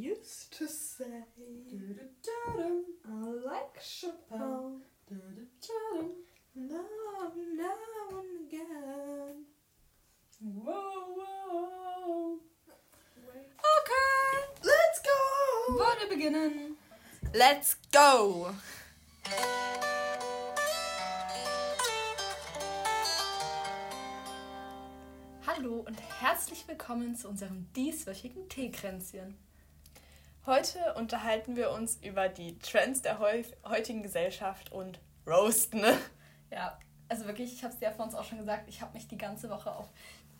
used to say I like Chopin now, now and again. Wow, wow. Okay, let's go. Wollen wir beginnen? Let's go. Hallo und herzlich willkommen zu unserem dieswöchigen Teekränzchen. Heute unterhalten wir uns über die Trends der heu heutigen Gesellschaft und Roasten. Ne? Ja, also wirklich, ich habe es ja vor uns auch schon gesagt, ich habe mich die ganze Woche auf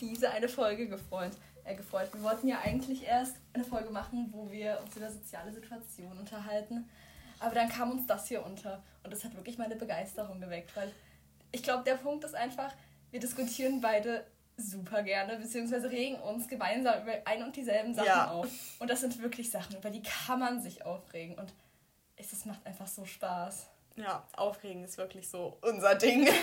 diese eine Folge gefreut. Äh, gefreut. Wir wollten ja eigentlich erst eine Folge machen, wo wir uns über soziale Situationen unterhalten. Aber dann kam uns das hier unter und das hat wirklich meine Begeisterung geweckt, weil ich glaube, der Punkt ist einfach, wir diskutieren beide super gerne, beziehungsweise regen uns gemeinsam über ein und dieselben Sachen Ja. auf. Und das sind wirklich Sachen, über die kann man sich aufregen. Und es macht einfach so Spaß. Ja, aufregen ist wirklich so unser Ding.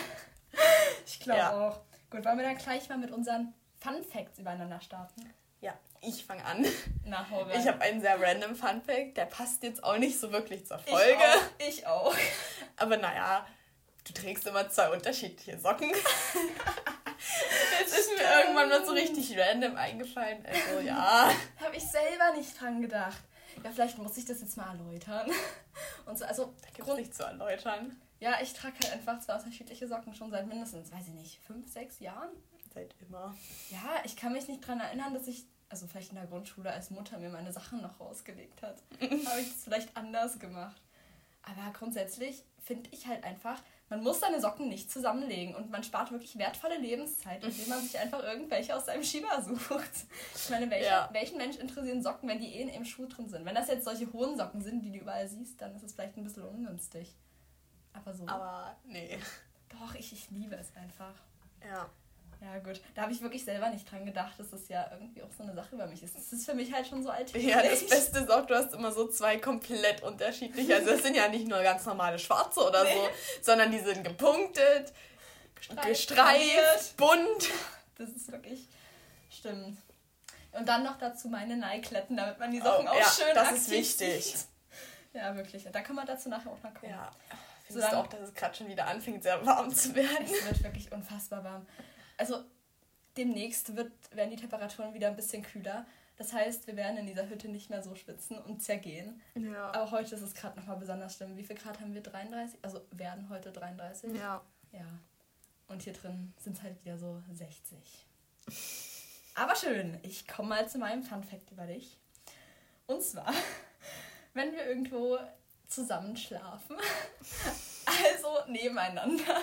Ich glaube Ja. auch. Gut, wollen wir dann gleich mal mit unseren Fun Facts übereinander starten? Ja, ich fange an. Na, rein. Ich habe einen sehr random Fun Fact, der passt jetzt auch nicht so wirklich zur Ich Folge. auch. Ich auch. Aber naja, du trägst immer zwei unterschiedliche Socken. Jetzt ist mir irgendwann mal so richtig random eingefallen. Also ja. Habe ich selber nicht dran gedacht. Ja, vielleicht muss ich das jetzt mal erläutern. Und so, also, Gibt's Grund, nicht zu erläutern. ja, ich trage halt einfach zwei unterschiedliche Socken schon seit mindestens, weiß ich nicht, fünf, sechs Jahren. Seit immer. Ja, ich kann mich nicht dran erinnern, dass ich, also vielleicht in der Grundschule, als Mutter mir meine Sachen noch rausgelegt hat, habe ich das vielleicht anders gemacht. Aber grundsätzlich finde ich halt einfach, man muss seine Socken nicht zusammenlegen und man spart wirklich wertvolle Lebenszeit, indem man sich einfach irgendwelche aus seinem Schieber sucht. Ich meine, welcher, Ja. welchen Mensch interessieren Socken, wenn die eh in im Schuh drin sind? Wenn das jetzt solche hohen Socken sind, die du überall siehst, dann ist es vielleicht ein bisschen ungünstig. Aber so. Aber nee. Doch, ich, ich liebe es einfach. Ja. Ja, gut. Da habe ich wirklich selber nicht dran gedacht, dass das ja irgendwie auch so eine Sache über mich ist. Das ist für mich halt schon so alltäglich. Ja, das Beste ist auch, du hast immer so zwei komplett unterschiedliche. Also das sind ja nicht nur ganz normale schwarze oder so, sondern die sind gepunktet, Gestreift, gestreift, bunt. Das ist wirklich. Stimmt. Und dann noch dazu meine Neikletten, damit man die Socken Oh, auch ja, schön das aktiv ist wichtig. sieht. Ja, wirklich. Da kann man dazu nachher auch mal gucken. Ja. So Findest du dann- auch, dass es gerade schon wieder anfängt, sehr warm zu werden? Es wird wirklich unfassbar warm. Also demnächst wird, werden die Temperaturen wieder ein bisschen kühler. Das heißt, wir werden in dieser Hütte nicht mehr so schwitzen und zergehen. Ja. Aber heute ist es gerade nochmal besonders schlimm. Wie viel Grad haben wir? 33? Also werden heute 33? Ja. Ja. Und hier drin sind es halt wieder so 60. Aber schön, ich komme mal zu meinem Fun Fact über dich. Und zwar, wenn wir irgendwo zusammen schlafen, also nebeneinander.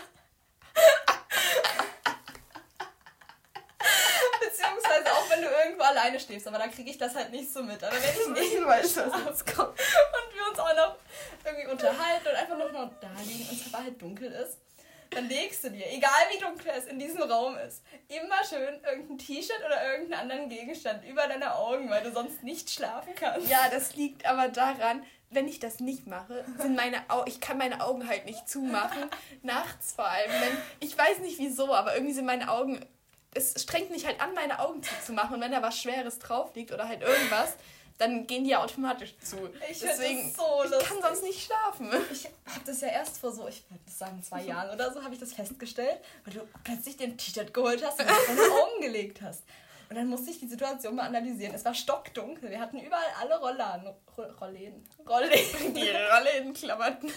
Beziehungsweise auch wenn du irgendwo alleine stehst, aber da kriege ich das halt nicht so mit. Aber wenn ich nicht weiß, was jetzt kommt. und wir uns auch noch irgendwie unterhalten und einfach noch, noch da liegen und es aber halt dunkel ist, dann legst du dir, egal wie dunkel es in diesem Raum ist, immer schön irgendein T-Shirt oder irgendeinen anderen Gegenstand über deine Augen, weil du sonst nicht schlafen kannst. Ja, das liegt aber daran, wenn ich das nicht mache, sind meine Au ich kann meine Augen halt nicht zumachen. Nachts vor allem. Wenn, ich weiß nicht wieso, aber irgendwie sind meine Augen. Es strengt mich halt an, meine Augen zuzumachen. Und wenn da was Schweres drauf liegt oder halt irgendwas, dann gehen die ja automatisch zu. Ich Deswegen, das so ich lustig. kann sonst nicht schlafen. Ich habe das ja erst vor so, ich würde sagen, zwei Jahren oder so, habe ich das festgestellt, weil du plötzlich den T-Shirt geholt hast und auf deine Augen gelegt hast. Und dann musste ich die Situation mal analysieren. Es war stockdunkel. Wir hatten überall alle Rollladen. Ro Rollläden. Rollläden. Die Rolle in Klamotten.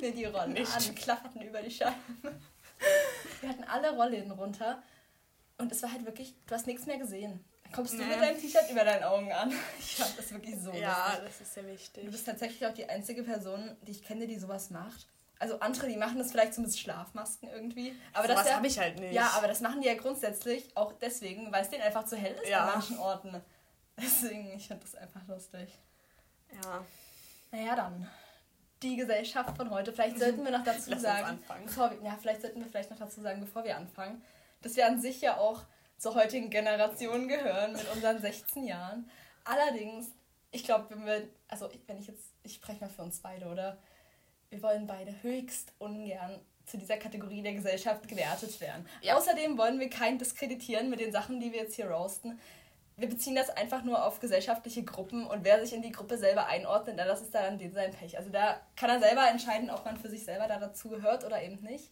Nee, die Rollladen Nicht. klafferten über die Scheiben. Wir hatten alle Rollläden runter. Und es war halt wirklich, du hast nichts mehr gesehen. Dann kommst du Nee. mit deinem T-Shirt über deinen Augen an. Ich fand das wirklich so Ja, lustig. das ist sehr wichtig. Du bist tatsächlich auch die einzige Person, die ich kenne, die sowas macht. Also andere, die machen das vielleicht so mit Schlafmasken irgendwie. Aber Sowas das ja, habe ich halt nicht. Ja, aber das machen die ja grundsätzlich auch deswegen, weil es denen einfach zu hell ist Ja. an manchen Orten. Deswegen, ich finde das einfach lustig. Ja. Naja, dann. Die Gesellschaft von heute. Vielleicht sollten wir noch dazu Lass uns sagen, anfangen. bevor wir, ja, vielleicht sollten wir vielleicht noch dazu sagen, bevor wir anfangen, dass wir an sich ja auch zur heutigen Generation gehören mit unseren 16 Jahren. Allerdings, ich glaube, wenn wir, also wenn ich jetzt, ich spreche mal für uns beide, oder? Wir wollen beide höchst ungern zu dieser Kategorie der Gesellschaft gewertet werden. Ja. Außerdem wollen wir keinen diskreditieren mit den Sachen, die wir jetzt hier roasten. wir beziehen das einfach nur auf gesellschaftliche Gruppen und wer sich in die Gruppe selber einordnet, dann das ist dann den sein Pech. Also da kann er selber entscheiden, ob man für sich selber da dazu gehört oder eben nicht.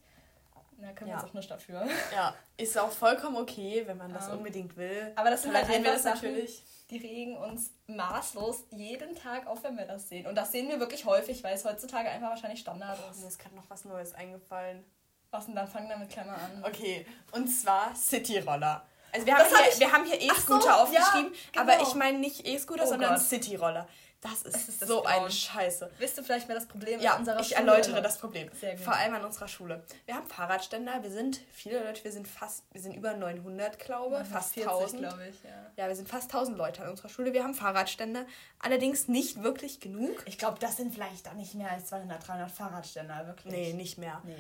Da können wir Ja. uns auch nicht dafür. Ja, ist auch vollkommen okay, wenn man das Ja. unbedingt will. Aber das sind halt einfach wir das Sachen, natürlich. die regen uns maßlos jeden Tag auf, wenn wir das sehen. Und das sehen wir wirklich häufig, weil es heutzutage einfach wahrscheinlich Standard Oh, ist. mir ist gerade noch was Neues eingefallen. Was denn dann? Fangen damit gleich mal an. Okay, und zwar Cityroller. Also wir Das haben, hab hier, ich- wir haben hier Ach so, E-Scooter aufgeschrieben, ja, aber genau. ich meine nicht E-Scooter, Oh sondern. Cityroller. Das ist, Es ist das so eine Grauen. Scheiße. Wisst du vielleicht, wer das Problem Ja, in unserer ich Schule erläutere ist? das Problem. Sehr gut. Vor allem an unserer Schule. Wir haben Fahrradständer, wir sind viele Leute, wir sind fast, wir sind über 900, glaube fast 40, 1000. glaube ich, ja. Ja, wir sind fast 1000 Leute an unserer Schule. Wir haben Fahrradständer, allerdings nicht wirklich genug. Ich glaube, das sind vielleicht dann nicht mehr als 200, 300 Fahrradständer, wirklich. Nee, nicht mehr. Nee.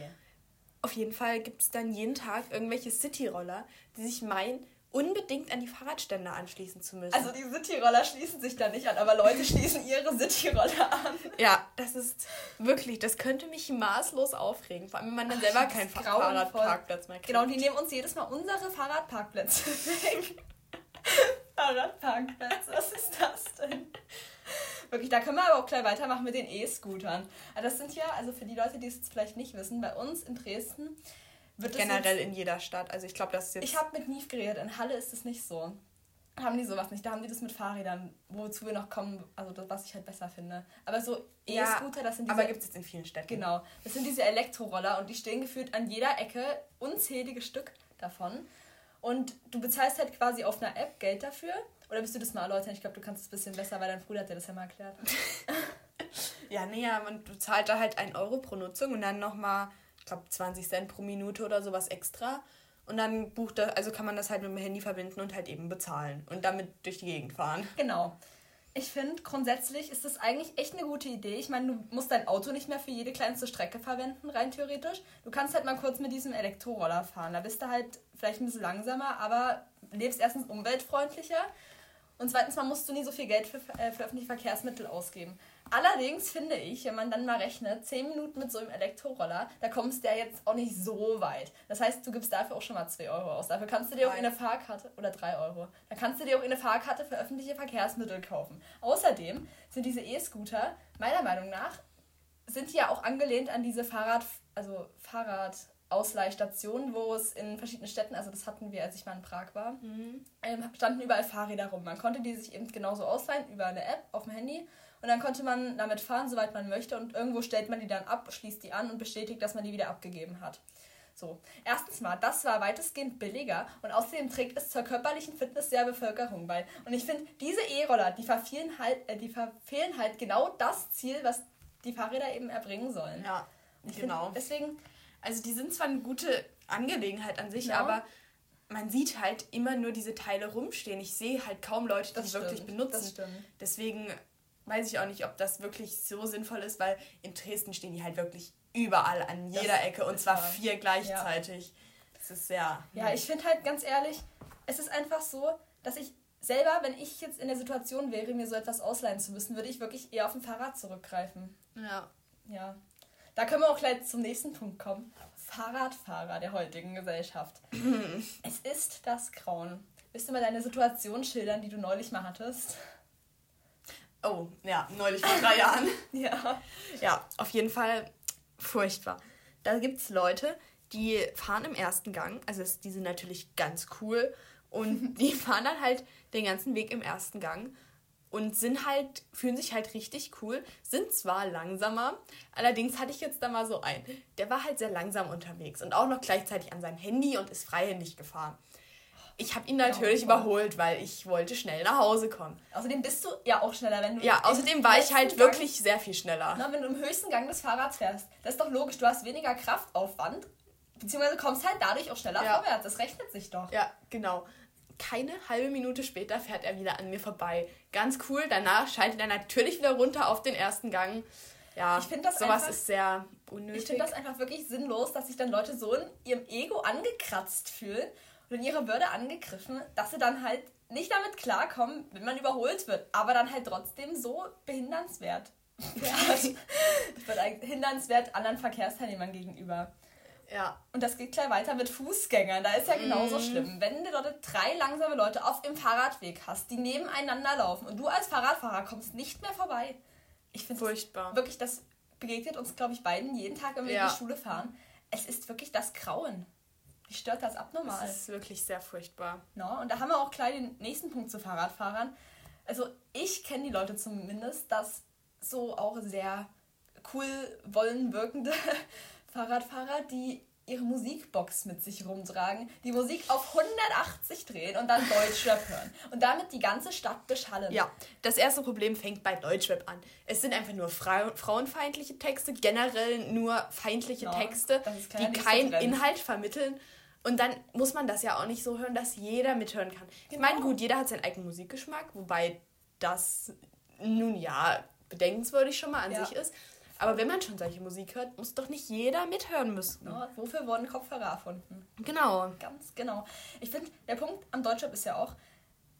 Auf jeden Fall gibt es dann jeden Tag irgendwelche Cityroller, die sich meinen, unbedingt an die Fahrradständer anschließen zu müssen. Also die Cityroller schließen sich da nicht an, aber Leute schließen ihre Cityroller an. ja, das ist wirklich, das könnte mich maßlos aufregen. Vor allem, wenn man dann selber keinen. Fahrradparkplatz mehr kriegt. Genau, die nehmen uns jedes Mal unsere Fahrradparkplätze weg. Fahrradparkplätze, was ist das denn? Wirklich, da können wir aber auch gleich weitermachen mit den E-Scootern. Also das sind ja, also für die Leute, die es jetzt vielleicht nicht wissen, bei uns in Dresden wird Generell in jeder Stadt. Also ich glaube, das ist jetzt... Ich habe mit Nief geredet, in Halle ist es nicht so. Haben die sowas nicht, da haben die das mit Fahrrädern, wozu wir noch kommen, also das, was ich halt besser finde. Aber so E-Scooter, das sind diese aber gibt es jetzt in vielen Städten. Genau. Das sind diese Elektroroller und die stehen gefühlt an jeder Ecke unzählige Stück davon. Und du bezahlst halt quasi auf einer App Geld dafür. Oder bist du das mal erläutern? Ich glaube, du kannst es ein bisschen besser, weil dein Bruder hat dir das ja mal erklärt. Ja, nee, ja, man zahlt da halt 1 Euro pro Nutzung und dann nochmal, glaube, 20 Cent pro Minute oder sowas extra. Und dann bucht er, also kann man das halt mit dem Handy verbinden und halt eben bezahlen und damit durch die Gegend fahren. Genau. Ich finde, grundsätzlich ist das eigentlich echt eine gute Idee. Ich meine, du musst dein Auto nicht mehr für jede kleinste Strecke verwenden, rein theoretisch. Du kannst halt mal kurz mit diesem Elektroroller fahren. Da bist du halt vielleicht ein bisschen langsamer, aber lebst erstens umweltfreundlicher und zweitens mal musst du nie so viel Geld für, äh, für öffentliche Verkehrsmittel ausgeben. Allerdings finde ich, wenn man dann mal rechnet, 10 Minuten mit so einem Elektroroller, da kommst du ja jetzt auch nicht so weit. Das heißt, du gibst dafür auch schon mal 2 Euro aus. Dafür kannst du dir auch eine Fahrkarte, oder 3 Euro, da kannst du dir auch eine Fahrkarte für öffentliche Verkehrsmittel kaufen. Außerdem sind diese E-Scooter, meiner Meinung nach, sind die ja auch angelehnt an diese Fahrrad, also Fahrradausleihstationen, wo es in verschiedenen Städten, also das hatten wir, als ich mal in Prag war, ähm, standen überall Fahrräder rum. Man konnte die sich eben genauso ausleihen über eine App auf dem Handy und dann konnte man damit fahren, soweit man möchte und irgendwo stellt man die dann ab, schließt die an und bestätigt, dass man die wieder abgegeben hat. So, erstens mal, das war weitestgehend billiger und außerdem trägt es zur körperlichen Fitness der Bevölkerung bei. Und ich finde, diese E-Roller, die verfehlen halt, äh, die verfehlen halt genau das Ziel, was die Fahrräder eben erbringen sollen. Ja, genau. Find, deswegen, Also die sind zwar eine gute Angelegenheit an sich, Ja. aber man sieht halt immer nur diese Teile rumstehen. Ich sehe halt kaum Leute, die Das die wirklich stimmt, benutzen. das stimmt. Deswegen weiß ich auch nicht, ob das wirklich so sinnvoll ist, weil in Dresden stehen die halt wirklich überall an Das jeder Ecke und zwar wahr. vier gleichzeitig. Das ist sehr. Ja, ich finde halt ganz ehrlich, es ist einfach so, dass ich selber, wenn ich jetzt in der Situation wäre, mir so etwas ausleihen zu müssen, würde ich wirklich eher auf ein Fahrrad zurückgreifen. Ja. Ja. Da können wir auch gleich zum nächsten Punkt kommen. Fahrradfahrer der heutigen Gesellschaft. es ist das Grauen. Willst du mal deine Situation schildern, die du neulich mal hattest? Oh, ja, neulich vor drei Jahren. Ja. Ja, auf jeden Fall furchtbar. Da gibt es Leute, die fahren im ersten Gang. Also die sind natürlich ganz cool. Und die fahren dann halt den ganzen Weg im ersten Gang. Und sind halt, fühlen sich halt richtig cool, sind zwar langsamer, allerdings hatte ich jetzt da mal so einen, der war halt sehr langsam unterwegs und auch noch gleichzeitig an seinem Handy und ist freihändig gefahren. Ich habe ihn natürlich Grauenvoll. überholt, weil ich wollte schnell nach Hause kommen. Außerdem bist du ja auch schneller, wenn du. Ja, außerdem war ich halt Gang- wirklich sehr viel schneller. Na, wenn du im höchsten Gang des Fahrrads fährst, das ist doch logisch, du hast weniger Kraftaufwand, beziehungsweise kommst halt dadurch auch schneller Ja. vorwärts. Das rechnet sich doch. Ja, genau. Keine halbe Minute später fährt er wieder an mir vorbei. Ganz cool. Danach schaltet er natürlich wieder runter auf den ersten Gang. Ja, Ich das sowas einfach- ist sehr unnötig. Ich finde das einfach wirklich sinnlos, dass sich dann Leute so in ihrem Ego angekratzt fühlen und in ihrer Würde angegriffen, dass sie dann halt nicht damit klarkommen, wenn man überholt wird, aber dann halt trotzdem so behindernswert. Das wird eigentlich hindernswert anderen Verkehrsteilnehmern gegenüber. Ja. Und das geht gleich weiter mit Fußgängern. Da ist ja genauso mm. schlimm. Wenn du dort drei langsame Leute auf dem Fahrradweg hast, die nebeneinander laufen und du als Fahrradfahrer kommst nicht mehr vorbei. Ich finde furchtbar. Wirklich, das begegnet uns, glaube ich, beiden jeden Tag, wenn wir ja. in die Schule fahren. Es ist wirklich das Grauen. Wie stört das abnormal? Das ist wirklich sehr furchtbar. No, und da haben wir auch gleich den nächsten Punkt zu Fahrradfahrern. Also ich kenne die Leute zumindest, dass so auch sehr cool wollen wirkende Fahrradfahrer, die ihre Musikbox mit sich rumtragen, die Musik auf 180 drehen und dann Deutschrap hören und damit die ganze Stadt beschallen. Ja, das erste Problem fängt bei Deutschrap an. Es sind einfach nur Fra frauenfeindliche Texte, generell nur feindliche ja, Texte, die keinen Inhalt vermitteln. Und dann muss man das ja auch nicht so hören, dass jeder mithören kann. Genau. Ich meine, gut, jeder hat seinen eigenen Musikgeschmack, wobei das nun ja bedenkenswürdig schon mal an ja. sich ist. Aber wenn man schon solche Musik hört, muss doch nicht jeder mithören müssen. Ja, wofür wurden Kopfhörer erfunden? Genau. Ganz genau. Ich finde, der Punkt am Deutschrap ist ja auch,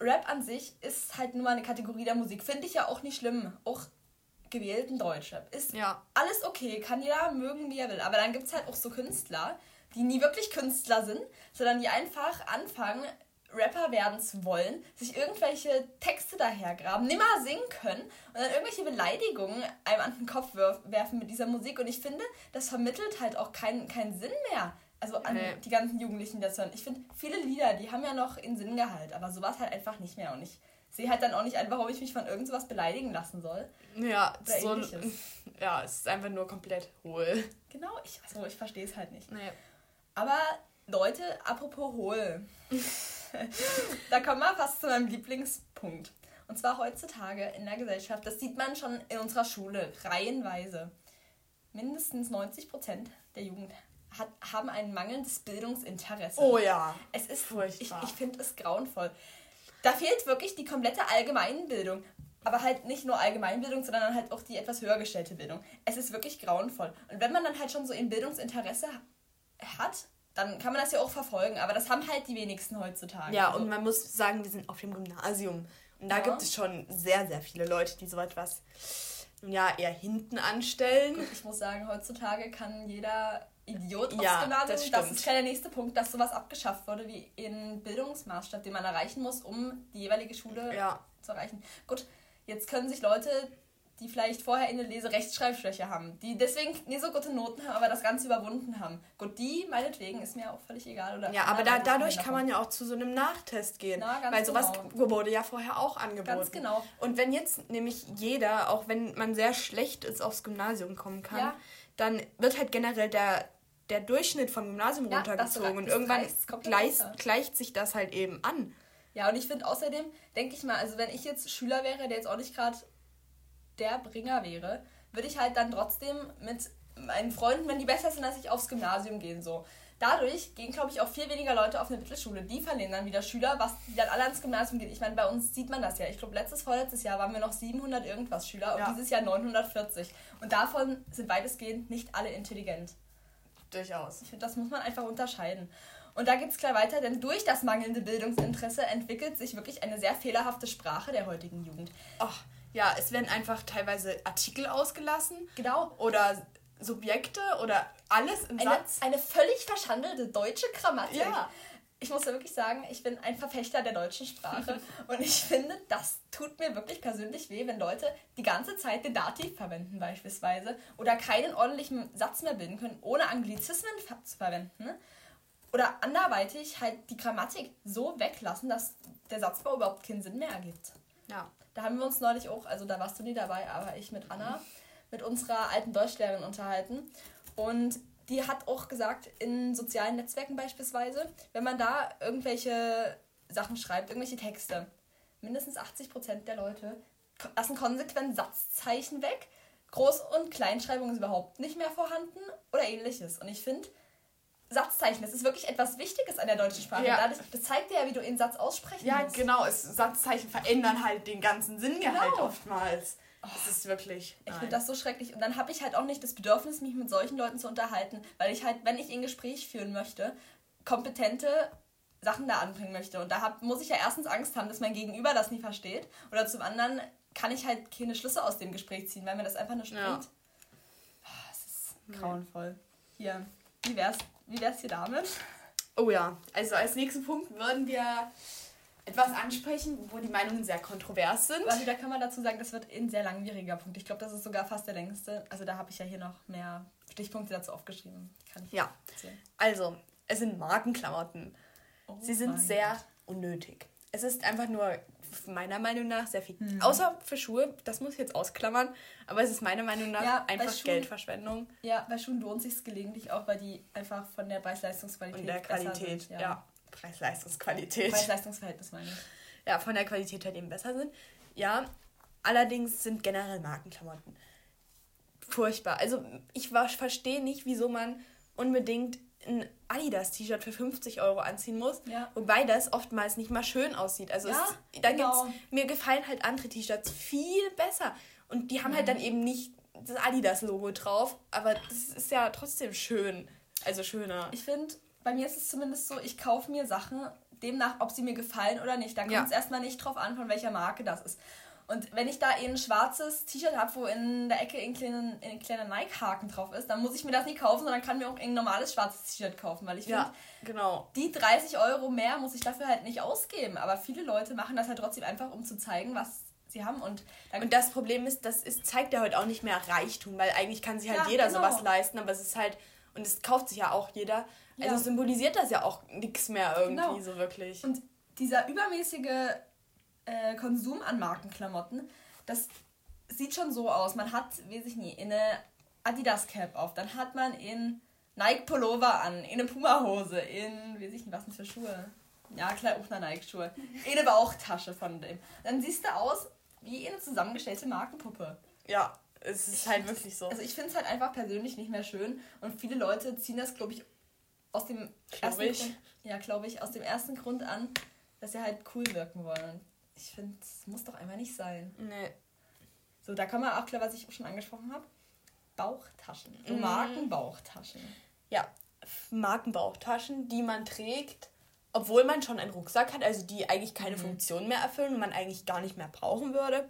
Rap an sich ist halt nur mal eine Kategorie der Musik. Finde ich ja auch nicht schlimm. Auch gewählten Deutschrap. Ist ja. alles okay, kann jeder mögen, wie er will. Aber dann gibt es halt auch so Künstler, die nie wirklich Künstler sind, sondern die einfach anfangen, Rapper werden zu wollen, sich irgendwelche Texte dahergraben, nimmer singen können und dann irgendwelche Beleidigungen einem an den Kopf werfen mit dieser Musik. Und ich finde, das vermittelt halt auch keinen keinen Sinn mehr. Also an nee. die ganzen Jugendlichen, die das hören. Ich finde, viele Lieder, die haben ja noch in Sinngehalt, aber sowas halt einfach nicht mehr. Und ich sehe halt dann auch nicht ein, warum ich mich von irgend sowas beleidigen lassen soll. Ja, so ja, es ist einfach nur komplett hohl. Genau, ich, also ich verstehe es halt nicht. Nee. Aber Leute, apropos hohl. da kommen wir fast zu meinem Lieblingspunkt. Und zwar heutzutage in der Gesellschaft, das sieht man schon in unserer Schule, reihenweise. Mindestens 90 Prozent der Jugend hat, haben ein mangelndes Bildungsinteresse. Oh ja. Es ist furchtbar. Ich, ich finde es grauenvoll. Da fehlt wirklich die komplette Allgemeinbildung. Aber halt nicht nur Allgemeinbildung, sondern halt auch die etwas höher gestellte Bildung. Es ist wirklich grauenvoll. Und wenn man dann halt schon so ein Bildungsinteresse hat, dann kann man das ja auch verfolgen. Aber das haben halt die wenigsten heutzutage. Ja, also. und man muss sagen, wir sind auf dem Gymnasium. Und da ja. gibt es schon sehr, sehr viele Leute, die so etwas ja, eher hinten anstellen. Gut, ich muss sagen, heutzutage kann jeder Idiot aufs ja, Gymnasium. Das, das ist ja der nächste Punkt, dass sowas abgeschafft wurde, wie in Bildungsmaßstab, den man erreichen muss, um die jeweilige Schule ja. zu erreichen. Gut, jetzt können sich Leute die vielleicht vorher eine Lese-Rechtschreibschwäche haben, die deswegen nie so gute Noten haben, aber das Ganze überwunden haben. Gut, die meinetwegen ist mir auch völlig egal. Oder ja, aber da, dadurch kann man ja auch zu so einem Nachtest gehen. Na, weil sowas genau. wurde ja vorher auch angeboten. Ganz genau. Und wenn jetzt nämlich jeder, auch wenn man sehr schlecht ist, aufs Gymnasium kommen kann, ja. dann wird halt generell der, der Durchschnitt vom Gymnasium ja, runtergezogen. und irgendwann gleicht, gleicht sich das halt eben an. Ja, und ich finde außerdem, denke ich mal, also wenn ich jetzt Schüler wäre, der jetzt auch nicht gerade der Bringer wäre, würde ich halt dann trotzdem mit meinen Freunden, wenn die besser sind, als ich aufs Gymnasium gehen. So. Dadurch gehen, glaube ich, auch viel weniger Leute auf eine Mittelschule. Die verlieren dann wieder Schüler, was die dann alle ans Gymnasium gehen. Ich meine, bei uns sieht man das ja. Ich glaube, letztes, vorletztes Jahr waren wir noch 700 irgendwas Schüler und ja. dieses Jahr 940. Und davon sind weitestgehend nicht alle intelligent. Durchaus. Ich finde, das muss man einfach unterscheiden. Und da geht es gleich weiter, denn durch das mangelnde Bildungsinteresse entwickelt sich wirklich eine sehr fehlerhafte Sprache der heutigen Jugend. Ach, ja, es werden einfach teilweise Artikel ausgelassen. Genau. Oder Subjekte oder alles im eine, Satz. Eine völlig verschandelte deutsche Grammatik. Ja. Ich muss ja wirklich sagen, ich bin ein Verfechter der deutschen Sprache und ich finde, das tut mir wirklich persönlich weh, wenn Leute die ganze Zeit den Dativ verwenden beispielsweise oder keinen ordentlichen Satz mehr bilden können, ohne Anglizismen zu verwenden. Oder anderweitig halt die Grammatik so weglassen, dass der Satzbau überhaupt keinen Sinn mehr ergibt. Ja. Da haben wir uns neulich auch, also da warst du nie dabei, aber ich mit Anna, mit unserer alten Deutschlehrerin unterhalten. Und die hat auch gesagt, in sozialen Netzwerken beispielsweise, wenn man da irgendwelche Sachen schreibt, irgendwelche Texte, mindestens 80% der Leute lassen konsequent Satzzeichen weg. Groß- und Kleinschreibung ist überhaupt nicht mehr vorhanden oder ähnliches. Und ich finde, Satzzeichen, das ist wirklich etwas Wichtiges an der deutschen Sprache. Ja. Dadurch, das zeigt dir ja, wie du einen Satz aussprechen ja, musst. Ja, genau. Es, Satzzeichen verändern halt den ganzen Sinngehalt genau. oftmals. Oh, das ist wirklich. Ich finde das so schrecklich. Und dann habe ich halt auch nicht das Bedürfnis, mich mit solchen Leuten zu unterhalten, weil ich halt, wenn ich ein Gespräch führen möchte, kompetente Sachen da anbringen möchte. Und da hab, muss ich ja erstens Angst haben, dass mein Gegenüber das nie versteht. Oder zum anderen kann ich halt keine Schlüsse aus dem Gespräch ziehen, weil mir das einfach nicht bringt. Ja. Oh, es ist grauenvoll. Hier, wie wär's Wie wär's hier damit? Oh ja, also als nächsten Punkt würden wir etwas ansprechen, wo die Meinungen sehr kontrovers sind. Also da kann man dazu sagen, das wird ein sehr langwieriger Punkt. Ich glaube, das ist sogar fast der längste. Also da habe ich ja hier noch mehr Stichpunkte dazu aufgeschrieben. Kann ich ja. Erzählen. Also, es sind Markenklamotten. Oh Sie sind sehr Gott. unnötig. Es ist einfach nur meiner Meinung nach sehr viel. Hm. Außer für Schuhe, das muss ich jetzt ausklammern, aber es ist meiner Meinung nach ja, einfach Schuhen, Geldverschwendung. Ja, bei Schuhen lohnt sich gelegentlich auch, weil die einfach von der Preis-Leistungsqualität. Und der Qualität, sind, ja. ja. Preis-Leistungsqualität. Preis-Leistungsverhältnis meine ich. Ja, von der Qualität halt eben besser sind. Ja, allerdings sind generell Markenklamotten furchtbar. Also ich verstehe nicht, wieso man unbedingt ein Adidas-T-Shirt für 50 Euro anziehen muss, ja. wobei das oftmals nicht mal schön aussieht. Also ja, es, da genau. gibt's, mir gefallen halt andere T-Shirts viel besser und die haben halt mhm. halt dann eben nicht das Adidas-Logo drauf, aber das ist ja trotzdem schön, also schöner. Ich finde, bei mir ist es zumindest so, ich kaufe mir Sachen demnach, ob sie mir gefallen oder nicht. Da kommt es ja. erstmal nicht drauf an, von welcher Marke das ist. Und wenn ich da ein schwarzes T-Shirt habe, wo in der Ecke ein kleiner, ein kleiner Nike-Haken drauf ist, dann muss ich mir das nie kaufen, sondern kann mir auch ein normales schwarzes T-Shirt kaufen, weil ich ja, finde, genau. die 30 Euro mehr muss ich dafür halt nicht ausgeben. Aber viele Leute machen das halt trotzdem einfach, um zu zeigen, was sie haben. Und, und das Problem ist, das ist, zeigt ja heute auch nicht mehr Reichtum, weil eigentlich kann sich halt ja, jeder genau. sowas leisten, aber es ist halt, und es kauft sich ja auch jeder. Also ja. symbolisiert das ja auch nichts mehr irgendwie genau. so wirklich. Und dieser übermäßige äh, Konsum an Markenklamotten, das sieht schon so aus. Man hat, weiß ich nie, in eine Adidas Cap auf, dann hat man in Nike Pullover an, in eine Puma Hose, in, weiß ich nicht, was denn für Schuhe. Ja, klar, auch eine Nike Schuhe. In eine Bauchtasche von dem. Dann siehst du aus wie eine zusammengestellte Markenpuppe. Ja, es ist halt wirklich so. Also ich finde es halt einfach persönlich nicht mehr schön und viele Leute ziehen das, glaube ich, aus dem glaub ersten ich. Grund, ja, glaube ich, aus dem ersten Grund an, dass sie halt cool wirken wollen ich finde, es muss doch einmal nicht sein. Nee. So, da kann man auch klar, was ich schon angesprochen habe. Bauchtaschen. So mhm. Markenbauchtaschen. Ja, Markenbauchtaschen, die man trägt, obwohl man schon einen Rucksack hat, also die eigentlich keine mhm. Funktion mehr erfüllen und man eigentlich gar nicht mehr brauchen würde.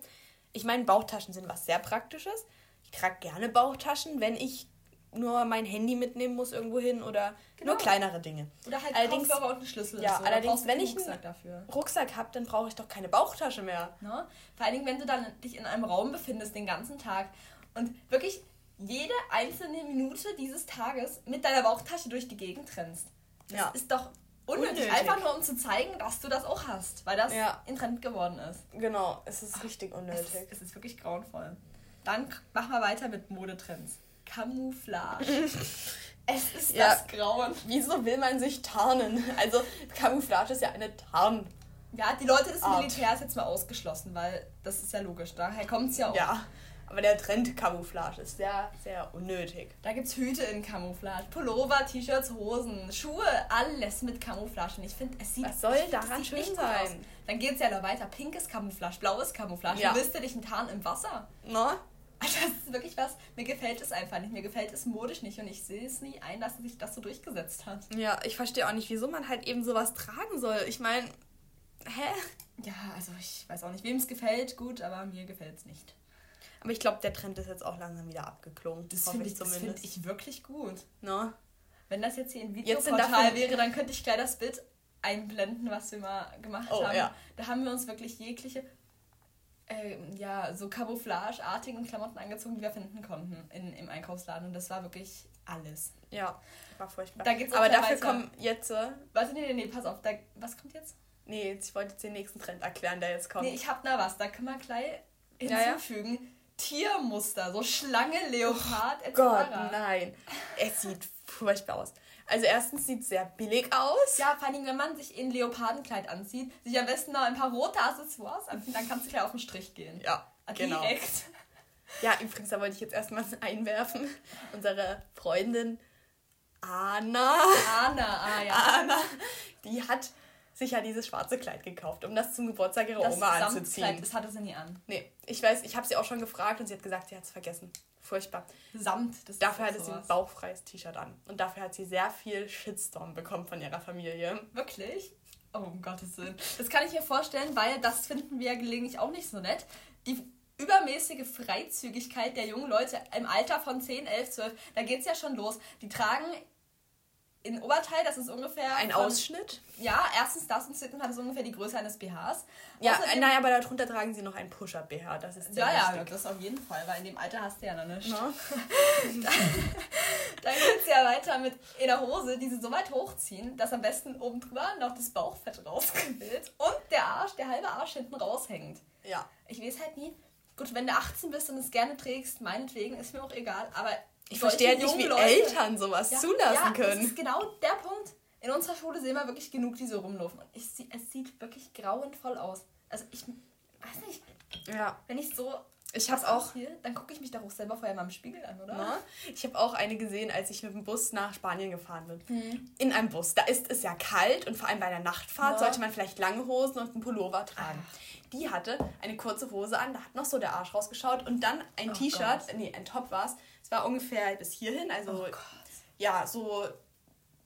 Ich meine, Bauchtaschen sind was sehr Praktisches. Ich trage gerne Bauchtaschen, wenn ich nur mein Handy mitnehmen muss irgendwo hin oder genau. nur kleinere Dinge. Oder halt allerdings, Kopfhörer und einen Schlüssel. Ja, so. allerdings, wenn ich einen dafür. Rucksack habe, dann brauche ich doch keine Bauchtasche mehr. Ne? Vor allen Dingen, wenn du dann dich in einem Raum befindest den ganzen Tag und wirklich jede einzelne Minute dieses Tages mit deiner Bauchtasche durch die Gegend rennst. Das ja. ist doch unnötig. unnötig. Einfach nur, um zu zeigen, dass du das auch hast, weil das ja. in Trend geworden ist. Genau, es ist Ach, richtig unnötig. Es ist, es ist wirklich grauenvoll. Dann machen wir weiter mit Modetrends. Camouflage. es ist ja, das Grauen. Wieso will man sich tarnen? Also Camouflage ist ja eine Tarn. Ja, die Leute des Art. Militärs jetzt mal ausgeschlossen, weil das ist ja logisch. Daher kommt es ja auch. Ja, aber der Trend Camouflage ist sehr, sehr unnötig. Da gibt es Hüte in Camouflage, Pullover, T-Shirts, Hosen, Schuhe, alles mit Camouflage. Und ich finde, es sieht. Was soll daran schön sein? Aus. Dann geht es ja noch weiter. Pinkes Camouflage, blaues Camouflage. Ja. Du willst dich ein Tarn im Wasser? No? Das ist wirklich was, mir gefällt es einfach nicht. Mir gefällt es modisch nicht und ich sehe es nie ein, dass sich das so durchgesetzt hat. Ja, ich verstehe auch nicht, wieso man halt eben sowas tragen soll. Ich meine, hä? Ja, also ich weiß auch nicht, wem es gefällt, gut, aber mir gefällt es nicht. Aber ich glaube, der Trend ist jetzt auch langsam wieder abgeklungen. Das finde ich, ich find ich wirklich gut. No? Wenn das jetzt hier ein Videoportal wäre, dann könnte ich gleich das Bild einblenden, was wir mal gemacht oh, haben. Ja. Da haben wir uns wirklich jegliche äh, ja, so Camouflage-artigen Klamotten angezogen, die wir finden konnten in, im Einkaufsladen. Und das war wirklich alles. Ja, war furchtbar. Da geht's Aber dafür kommen jetzt. Äh, Warte, nee, nee, nee, pass auf. Da, was kommt jetzt? Nee, ich wollte jetzt den nächsten Trend erklären, der jetzt kommt. Nee, ich hab da was. Da können wir gleich hinzufügen. Ja, ja. Tiermuster, so Schlange, Leopard, oh etc. Gott, nein. Es sieht furchtbar aus. Also erstens sieht es sehr billig aus. Ja, vor allem, wenn man sich in Leopardenkleid anzieht, sich am besten noch ein paar rote Accessoires anziehen, dann kannst du gleich auf den Strich gehen. Ja, genau. Direkt. Ja, übrigens, da wollte ich jetzt erstmal einwerfen. Unsere Freundin Anna. Anna, ah ja. Anna, die hat sich ja dieses schwarze Kleid gekauft, um das zum Geburtstag ihrer das Oma anzuziehen. Das hatte sie nie an. Nee, ich weiß, ich habe sie auch schon gefragt und sie hat gesagt, sie hat es vergessen. Furchtbar. Samt. Das dafür hatte sie ein bauchfreies T-Shirt an. Und dafür hat sie sehr viel Shitstorm bekommen von ihrer Familie. Wirklich? Oh, um Gottes Willen. Das kann ich mir vorstellen, weil das finden wir ja gelegentlich auch nicht so nett. Die übermäßige Freizügigkeit der jungen Leute im Alter von 10, 11, 12, da geht es ja schon los. Die tragen in Oberteil, das ist ungefähr. Ein von, Ausschnitt? Ja, erstens das und zweitens hat es ungefähr die Größe eines BHs. Ja, Außerdem- nein, aber darunter tragen sie noch ein Push-Up-BH. Das ist sehr ja, ja, das auf jeden Fall, weil in dem Alter hast du ja noch nichts. Ne? Dann geht's ja weiter mit in der Hose, die sie so weit hochziehen, dass am besten oben drüber noch das Bauchfett rausquillt und der Arsch, der halbe Arsch hinten raushängt. Ja. Ich weiß halt nie. Gut, wenn du 18 bist und es gerne trägst, meinetwegen, ist mir auch egal. Aber Ich verstehe halt nicht, wie Leute- Eltern sowas Ja, zulassen ja, können. Das ist genau der Punkt. In unserer Schule sehen wir wirklich genug, die so rumlaufen. Und ich, es sieht wirklich grauenvoll aus. Also ich weiß nicht, Ja. wenn ich so Ich habe auch anziehe, dann gucke ich mich doch auch selber vorher mal im Spiegel an, oder? Ne? Ich habe auch eine gesehen, als ich mit dem Bus nach Spanien gefahren bin. Hm. In einem Bus. Da ist es ja kalt und vor allem bei einer Nachtfahrt Ja. sollte man vielleicht lange Hosen und einen Pullover tragen. Die hatte eine kurze Hose an, da hat noch so der Arsch rausgeschaut und dann ein Oh T-Shirt, nee, ein Top war es. Es war ungefähr bis hierhin, also Oh ja, so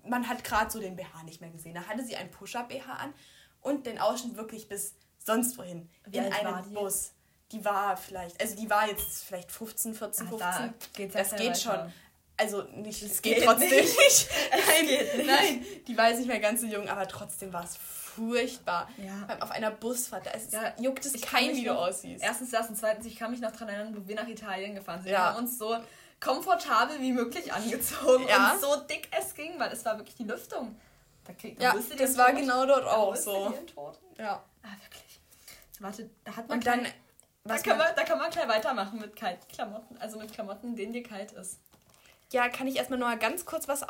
man hat gerade so den BH nicht mehr gesehen. Da hatte sie einen Push-Up-BH an und den Ausschnitt wirklich bis sonst wohin. Wie in einem die? Bus. Die war vielleicht, also die war jetzt vielleicht 15, 14, Ah, 15. da geht's ja das geht weiter. schon. Also nicht, es geht geht trotzdem nicht. nicht. Nein, nicht. nein, die war jetzt nicht mehr ganz so jung, aber trotzdem war es furchtbar. Ja. Auf einer Busfahrt, da ist es, Ja, juckt es kein, wie du aussiehst. Erstens das und zweitens, ich kann mich noch daran erinnern, wo wir nach Italien gefahren sind. Ja. Wir haben uns so komfortabel wie möglich angezogen Ja. und so dick es ging, weil es war wirklich die Lüftung. Da krieg, da Ja, das einen war Tod. genau dort auch so. Tod. Ja. Ah, wirklich. Warte, da hat man Und dann, gleich- da, was kann man, da kann man gleich weitermachen mit kalten Klamotten, also mit Klamotten, denen dir kalt ist. ja, kann ich erstmal mal ganz kurz was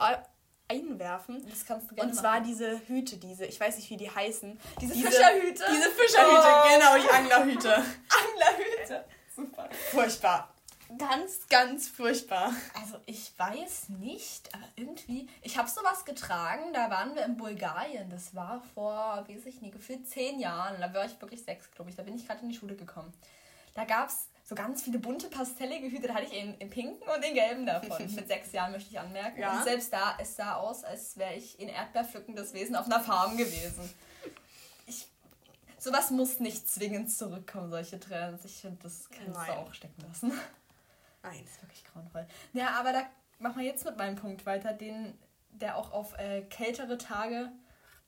einwerfen. Das kannst du gerne Und zwar machen. diese Hüte, diese, ich weiß nicht, wie die heißen. Diese Fischerhüte? Diese Fischerhüte, Oh. genau, die Anglerhüte. Anglerhüte. Super. Furchtbar. Ganz, ganz furchtbar. Also ich weiß nicht, aber irgendwie, ich habe sowas getragen, da waren wir in Bulgarien, das war vor, weiß ich nie, gefühlt zehn Jahren, da war ich wirklich sechs, glaube ich, da bin ich gerade in die Schule gekommen. Da gab es so ganz viele bunte pastellige Hüte, da hatte ich in, in pinken und in gelben davon. Mit sechs Jahren möchte ich anmerken. Ja. Und selbst da, es sah aus, als wäre ich in Erdbeerpflückendes Wesen auf einer Farm gewesen. Ich, sowas muss nicht zwingend zurückkommen, solche Trends. Ich finde, das kannst Nein. du auch stecken lassen. Nein. Das ist wirklich grauenvoll. Ja, aber da machen wir jetzt mit meinem Punkt weiter, den, der auch auf äh, kältere Tage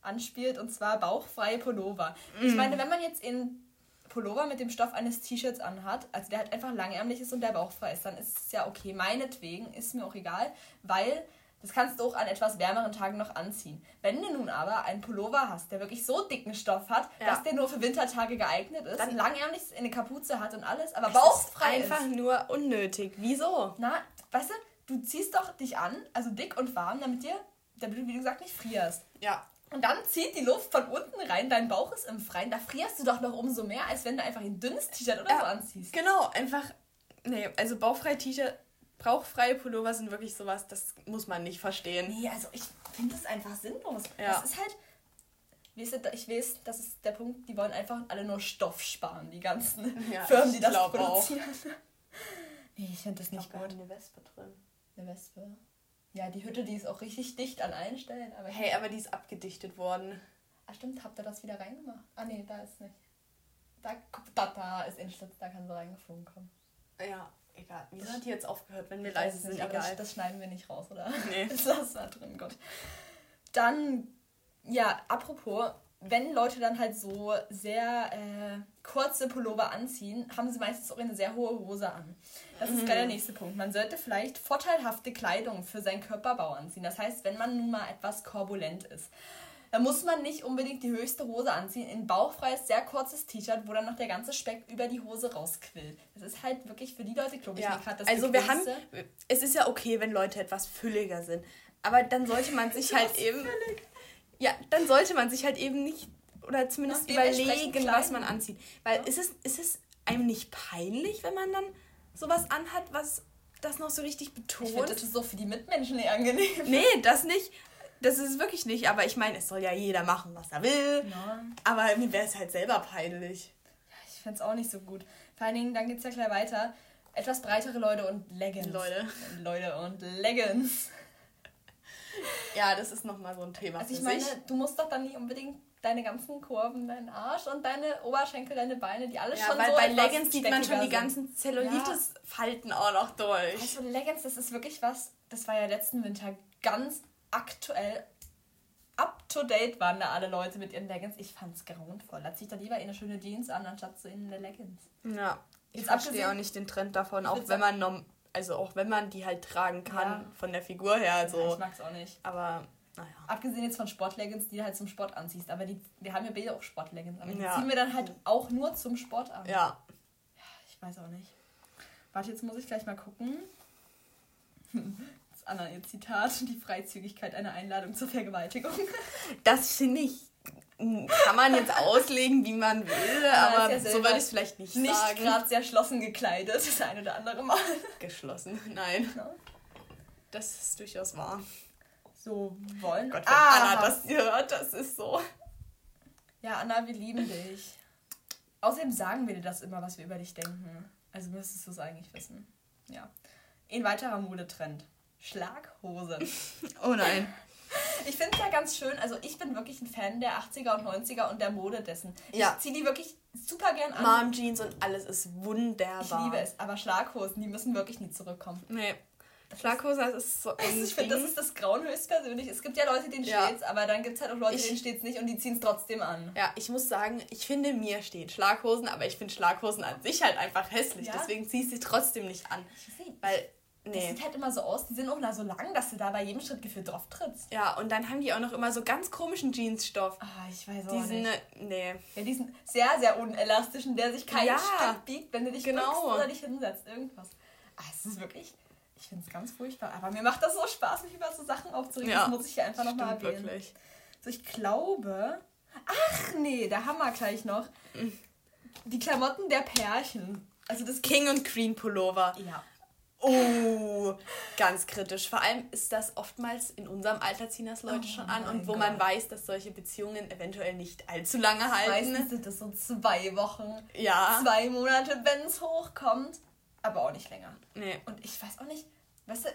anspielt, und zwar bauchfreie Pullover. Ich meine, wenn man jetzt in Pullover mit dem Stoff eines T-Shirts anhat, also der halt einfach langärmlich ist und der bauchfrei ist, dann ist es ja okay. Meinetwegen ist mir auch egal, weil das kannst du auch an etwas wärmeren Tagen noch anziehen. Wenn du nun aber einen Pullover hast, der wirklich so dicken Stoff hat, Ja. dass der nur für Wintertage geeignet ist, Dann- langärmlich eine Kapuze hat und alles, aber Es bauchfrei ist einfach nur unnötig. Wieso? na, weißt du, du ziehst doch dich an, also dick und warm, damit dir, damit du, wie du gesagt, nicht frierst. Ja. Und dann zieht die Luft von unten rein, dein Bauch ist im Freien. Da frierst du doch noch umso mehr, als wenn du einfach ein dünnes T-Shirt oder Ja. so anziehst. Genau, einfach. Nee, also bauchfreie T-Shirt, bauchfreie Pullover sind wirklich sowas, das muss man nicht verstehen. Nee, also ich finde das einfach sinnlos. Ja. Das ist halt. Weißt du, ich weiß, das ist der Punkt, die wollen einfach alle nur Stoff sparen, die ganzen Ja, Firmen, die ich das glaub auch. produzieren. Nee, ich finde das nicht gut. eine Wespe drin. Eine Wespe. Ja, die Hütte, die ist auch richtig dicht an allen Stellen. Aber Hey, aber die ist abgedichtet worden. Ah, stimmt, habt ihr das wieder reingemacht? Ah, nee, da ist nicht. Da, da, da ist Innenschlitz, da kann sie reingeflogen kommen. Ja, egal. Wieso hat die jetzt aufgehört, wenn wir leise sind? nicht, aber das, Egal. das schneiden wir nicht raus, oder? Nee. Das lassen wir drin, Gott. Dann, ja, apropos, wenn Leute dann halt so sehr äh, kurze Pullover anziehen, haben sie meistens auch eine sehr hohe Hose an. Das ist gleich der nächste Punkt. Man sollte vielleicht vorteilhafte Kleidung für seinen Körperbau anziehen. Das heißt, wenn man nun mal etwas korbulent ist, dann muss man nicht unbedingt die höchste Hose anziehen. Ein bauchfreies, sehr kurzes T-Shirt, wo dann noch der ganze Speck über die Hose rausquillt. Das ist halt wirklich für die Leute, glaube ich, Ja, nicht gerade das also wir haben, es ist ja okay, wenn Leute etwas fülliger sind, aber dann sollte man sich halt eben, ja, dann sollte man sich halt eben nicht oder zumindest überlegen, was man anzieht, weil ist es ist es einem nicht peinlich, wenn man dann sowas anhat, was das noch so richtig Ich finde, betont? das ist so für die Mitmenschen nicht angenehm. Nee, das nicht. Das ist wirklich nicht, aber ich meine, es soll ja jeder machen, was er will. Ja, Aber mir wäre es halt selber peinlich. ich finde es auch nicht so gut. Vor allen Dingen, dann geht es ja gleich weiter. Etwas breitere Leute und Leggings. Leute. Leute und Leggings. Ja, das ist nochmal so ein Thema. Also ich meine, sich. du musst doch dann nicht unbedingt deine ganzen Kurven, deinen Arsch und deine Oberschenkel, deine Beine, die alles Ja, schon weil so bei Leggings sieht man schon die ganzen Zellulitis-Falten auch noch durch. Also Leggings, das ist wirklich was, das war ja letzten Winter ganz aktuell up to date waren da alle Leute mit ihren Leggings. Ich fand's grauenvoll. Da zieht da lieber eine schöne Jeans an, anstatt so in eine Leggings. Ja. Ich Jetzt verstehe auch nicht den Trend davon, Ich auch wenn man norm also auch wenn man die halt tragen kann Ja. von der Figur her, Ja, also ich mag's auch nicht. aber naja. Abgesehen jetzt von Sportleggings, die du halt zum Sport anziehst. Aber die, wir haben ja beide auch Sportleggings. Aber die Ja. ziehen wir dann halt auch nur zum Sport an. Ja. Ich weiß auch nicht. Warte, jetzt muss ich gleich mal gucken. Das Anna, ihr Zitat. Die Freizügigkeit einer Einladung zur Vergewaltigung. Das finde ich kann man jetzt auslegen, wie man will, aber ja so würde ich es vielleicht nicht, Nicht sagen. gerade sehr schlossen gekleidet, das ein oder andere Mal. geschlossen. Nein, Ja. das ist durchaus wahr. So wollen. Gott, wenn Ah, Anna das hört, das ist so. Ja, Anna, wir lieben dich. Außerdem sagen wir dir das immer, was wir über dich denken. Also müsstest du es eigentlich wissen. Ja. Ein weiterer Modetrend. Schlaghosen. Oh nein. Ich finde es ja ganz schön, also ich bin wirklich ein Fan der 80er und 90er und der Mode dessen. Ja. Ich ziehe die wirklich super gern an. Mom Jeans und alles ist wunderbar. Ich liebe es, aber Schlaghosen, die müssen wirklich nie zurückkommen. Nee. Schlaghose, das ist so ein Ich finde, das ist das Grauen höchstpersönlich. Es gibt ja Leute, denen Ja. steht's, aber dann gibt es halt auch Leute, Ich- denen steht's nicht und die ziehen es trotzdem an. Ja, ich muss sagen, ich finde, mir stehen Schlaghosen, aber ich finde Schlaghosen an sich halt einfach hässlich. Ja? Deswegen ziehe ich sie trotzdem nicht an. Weil, Das nee. sieht halt immer so aus, die sind auch so lang, dass du da bei jedem Schritt gefühlt drauf trittst. Ja, und dann haben die auch noch immer so ganz komischen Jeansstoff. Ah, ich weiß auch Diesen, nicht. nee. Ja, diesen sehr, sehr unelastischen, der sich kein Ja. Stück biegt, wenn du dich Genau. oder dich hinsetzt. Irgendwas. Ah, es ist wirklich, ich finde es ganz furchtbar. Aber mir macht das so Spaß, mich über so Sachen aufzuregen. Ja, das muss ich hier einfach nochmal erwähnen. wirklich. So, ich glaube. Ach nee, der Hammer gleich noch. Die Klamotten der Pärchen. Also das King und Queen Pullover. Ja. Oh, ganz kritisch. Vor allem ist das oftmals in unserem Alter ziehen das Leute Oh schon an und wo man Gott. weiß, dass solche Beziehungen eventuell nicht allzu lange halten. Meistens sind das so zwei Wochen, Ja. zwei Monate, wenn es hochkommt. Aber auch nicht länger. Nee. Und ich weiß auch nicht, weißt du,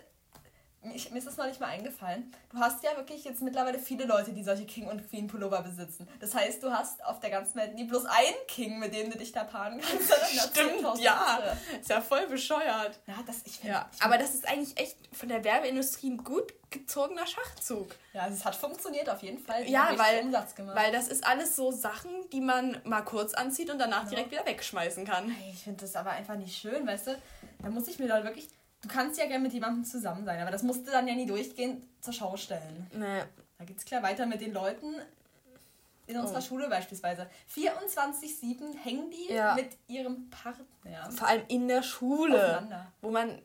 ich, mir ist das noch nicht mal eingefallen. Du hast ja wirklich jetzt mittlerweile viele Leute, die solche King- und Queen-Pullover besitzen. Das heißt, du hast auf der ganzen Welt nie bloß einen King, mit dem du dich da paaren kannst, Stimmt, 10.000 ja. andere. Ist ja voll bescheuert. Ja, das, ich finde. Ja, aber das ist eigentlich echt von der Werbeindustrie ein gut gezogener Schachzug. Ja, also es hat funktioniert auf jeden Fall. Die Ja, weil, Umsatz gemacht. weil das ist alles so Sachen, die man mal kurz anzieht und danach direkt wieder wegschmeißen kann. Ich finde das aber einfach nicht schön, weißt du? Da muss ich mir dann wirklich. Du kannst ja gerne mit jemandem zusammen sein, aber das musst du dann ja nie durchgehend zur Schau stellen. Nee. Da geht's klar weiter mit den Leuten in unserer Oh. Schule beispielsweise. 24-7 hängen die Ja. mit ihrem Partner Vor allem in der Schule, wo man,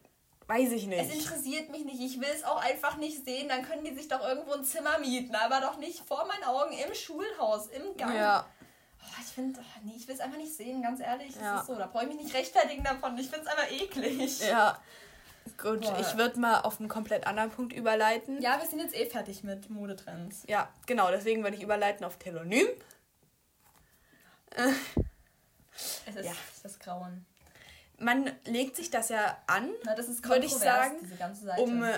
weiß ich Es nicht. interessiert mich nicht. Ich will es auch einfach nicht sehen. Dann können die sich doch irgendwo ein Zimmer mieten, aber doch nicht vor meinen Augen im Schulhaus, im Gang. Ja, Oh, ich finde, nee, ich will es einfach nicht sehen, ganz ehrlich. Das Ja. ist so. Da brauche ich mich nicht rechtfertigen davon. Ich finde es einfach eklig. ja. Gut, Boah. ich würde mal auf einen komplett anderen Punkt überleiten. Ja, wir sind jetzt eh fertig mit Modetrends. Ja, genau, deswegen würde ich überleiten auf Telonym. Es ist Ja. das Grauen. Man legt sich das ja an, Würde ich sagen, um äh,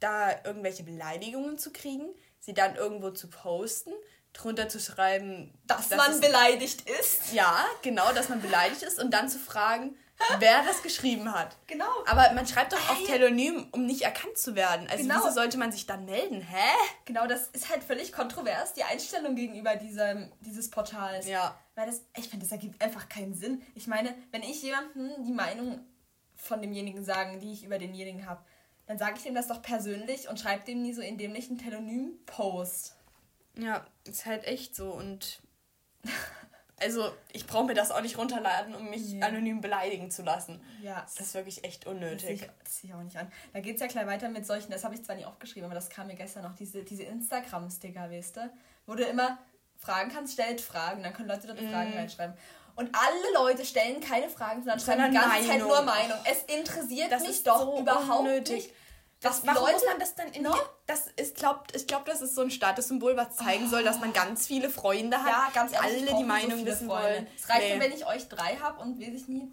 da irgendwelche Beleidigungen zu kriegen, sie dann irgendwo zu posten, drunter zu schreiben, dass das man beleidigt ist. Ja, genau, dass man beleidigt ist und dann zu fragen, wer das geschrieben hat. Genau. Aber man schreibt doch auf. Telonym, um nicht erkannt zu werden. Also Genau. wieso sollte man sich dann melden? Hä? Genau, das ist halt völlig kontrovers, die Einstellung gegenüber diesem, dieses Portals. Ja. Weil das, ich finde, das ergibt einfach keinen Sinn. Ich meine, wenn ich jemandem die Meinung von demjenigen sagen, die ich über denjenigen habe, dann sage ich dem das doch persönlich und schreibe dem nie so in dämlichen Telonym-Post. Ja, ist halt echt so und also ich brauche mir das auch nicht runterladen, um mich Nee. anonym beleidigen zu lassen. Ja, Das ist wirklich echt unnötig. das sehe ich auch nicht an. Da geht es ja gleich weiter mit solchen, das habe ich zwar nicht aufgeschrieben, aber das kam mir gestern noch, diese, diese Instagram-Sticker, weißt du? Wo du immer Fragen kannst, stellt Fragen, dann können Leute dort Fragen reinschreiben. Und alle Leute stellen keine Fragen, sondern schreiben die ganze Zeit Meinung. nur Meinung. Es interessiert Das mich ist doch so überhaupt unnötig. nicht. Das, warum Leute- muss man das dann in No? das ist glaubt ich glaube das ist so ein Statussymbol was zeigen soll dass man ganz viele Freunde hat Ja, ganz die ehrlich, ich alle die so Meinung viele wissen Freunde. wollen Es reicht Nee. mir, wenn ich euch drei habe und will ich nie.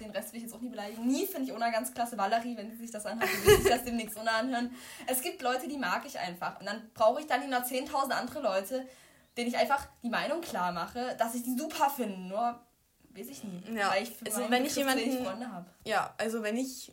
Den Rest will ich jetzt auch nie beleidigen. Nie finde ich Una ganz klasse. Valerie, wenn sie sich das anhört, will sich das demnächst Una anhören. Es gibt Leute, die mag ich einfach. Und dann brauche ich dann noch 10.000 andere Leute, denen ich einfach die Meinung klar mache, dass ich die super finde. Nur weiß ich nie. Ja, Weil ich für also wenn ich Begriff wenig jemanden- Freunde habe. ja also wenn ich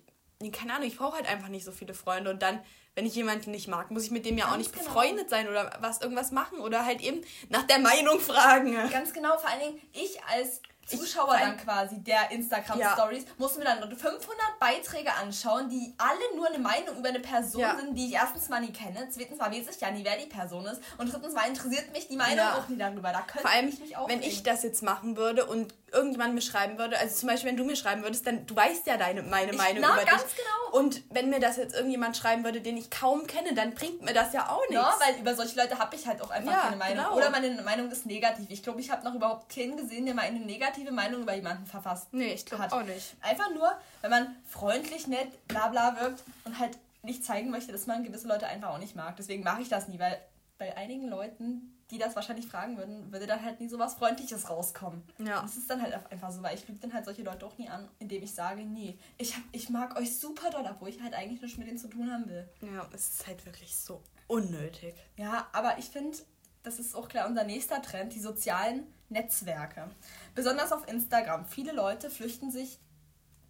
keine Ahnung, ich brauche halt einfach nicht so viele Freunde. Und dann, wenn ich jemanden nicht mag, muss ich mit dem ja auch nicht genau. befreundet sein oder was irgendwas machen oder halt eben nach der Meinung fragen. Ganz genau, vor allen Dingen ich als Zuschauer ich, dann quasi der Instagram Stories ja. mussten wir dann 500 Beiträge anschauen, die alle nur eine Meinung über eine Person ja. sind, die ich erstens mal nie kenne, zweitens mal weiß ich ja nie, wer die Person ist und drittens mal interessiert mich die Meinung ja. auch nie darüber. Da könnte Vor allem, ich mich auch wenn ich das jetzt machen würde und irgendjemand mir schreiben würde, also zum Beispiel wenn du mir schreiben würdest, dann du weißt ja deine meine ich, Meinung na, über ganz dich. genau. Und wenn mir das jetzt irgendjemand schreiben würde, den ich kaum kenne, dann bringt mir das ja auch nichts. Ja, weil über solche Leute habe ich halt auch einfach keine Meinung. Genau. Oder meine Meinung ist negativ. Ich glaube, ich habe noch überhaupt keinen gesehen, der mal eine negative negative Meinung über jemanden verfasst Nee, ich glaube auch nicht. Einfach nur, wenn man freundlich, nett, bla bla wirkt und halt nicht zeigen möchte, dass man gewisse Leute einfach auch nicht mag. Deswegen mache ich das nie, weil bei einigen Leuten, die das wahrscheinlich fragen würden, würde dann halt nie so was Freundliches rauskommen. Ja. Das ist dann halt einfach so, weil ich lüge dann halt solche Leute auch nie an, indem ich sage, nee, ich, hab, ich mag euch super doll, obwohl ich halt eigentlich nichts mit denen zu tun haben will. Ja, es ist halt wirklich so unnötig. Ja, aber ich finde, das ist auch klar unser nächster Trend, die sozialen Netzwerke. Besonders auf Instagram. Viele Leute flüchten sich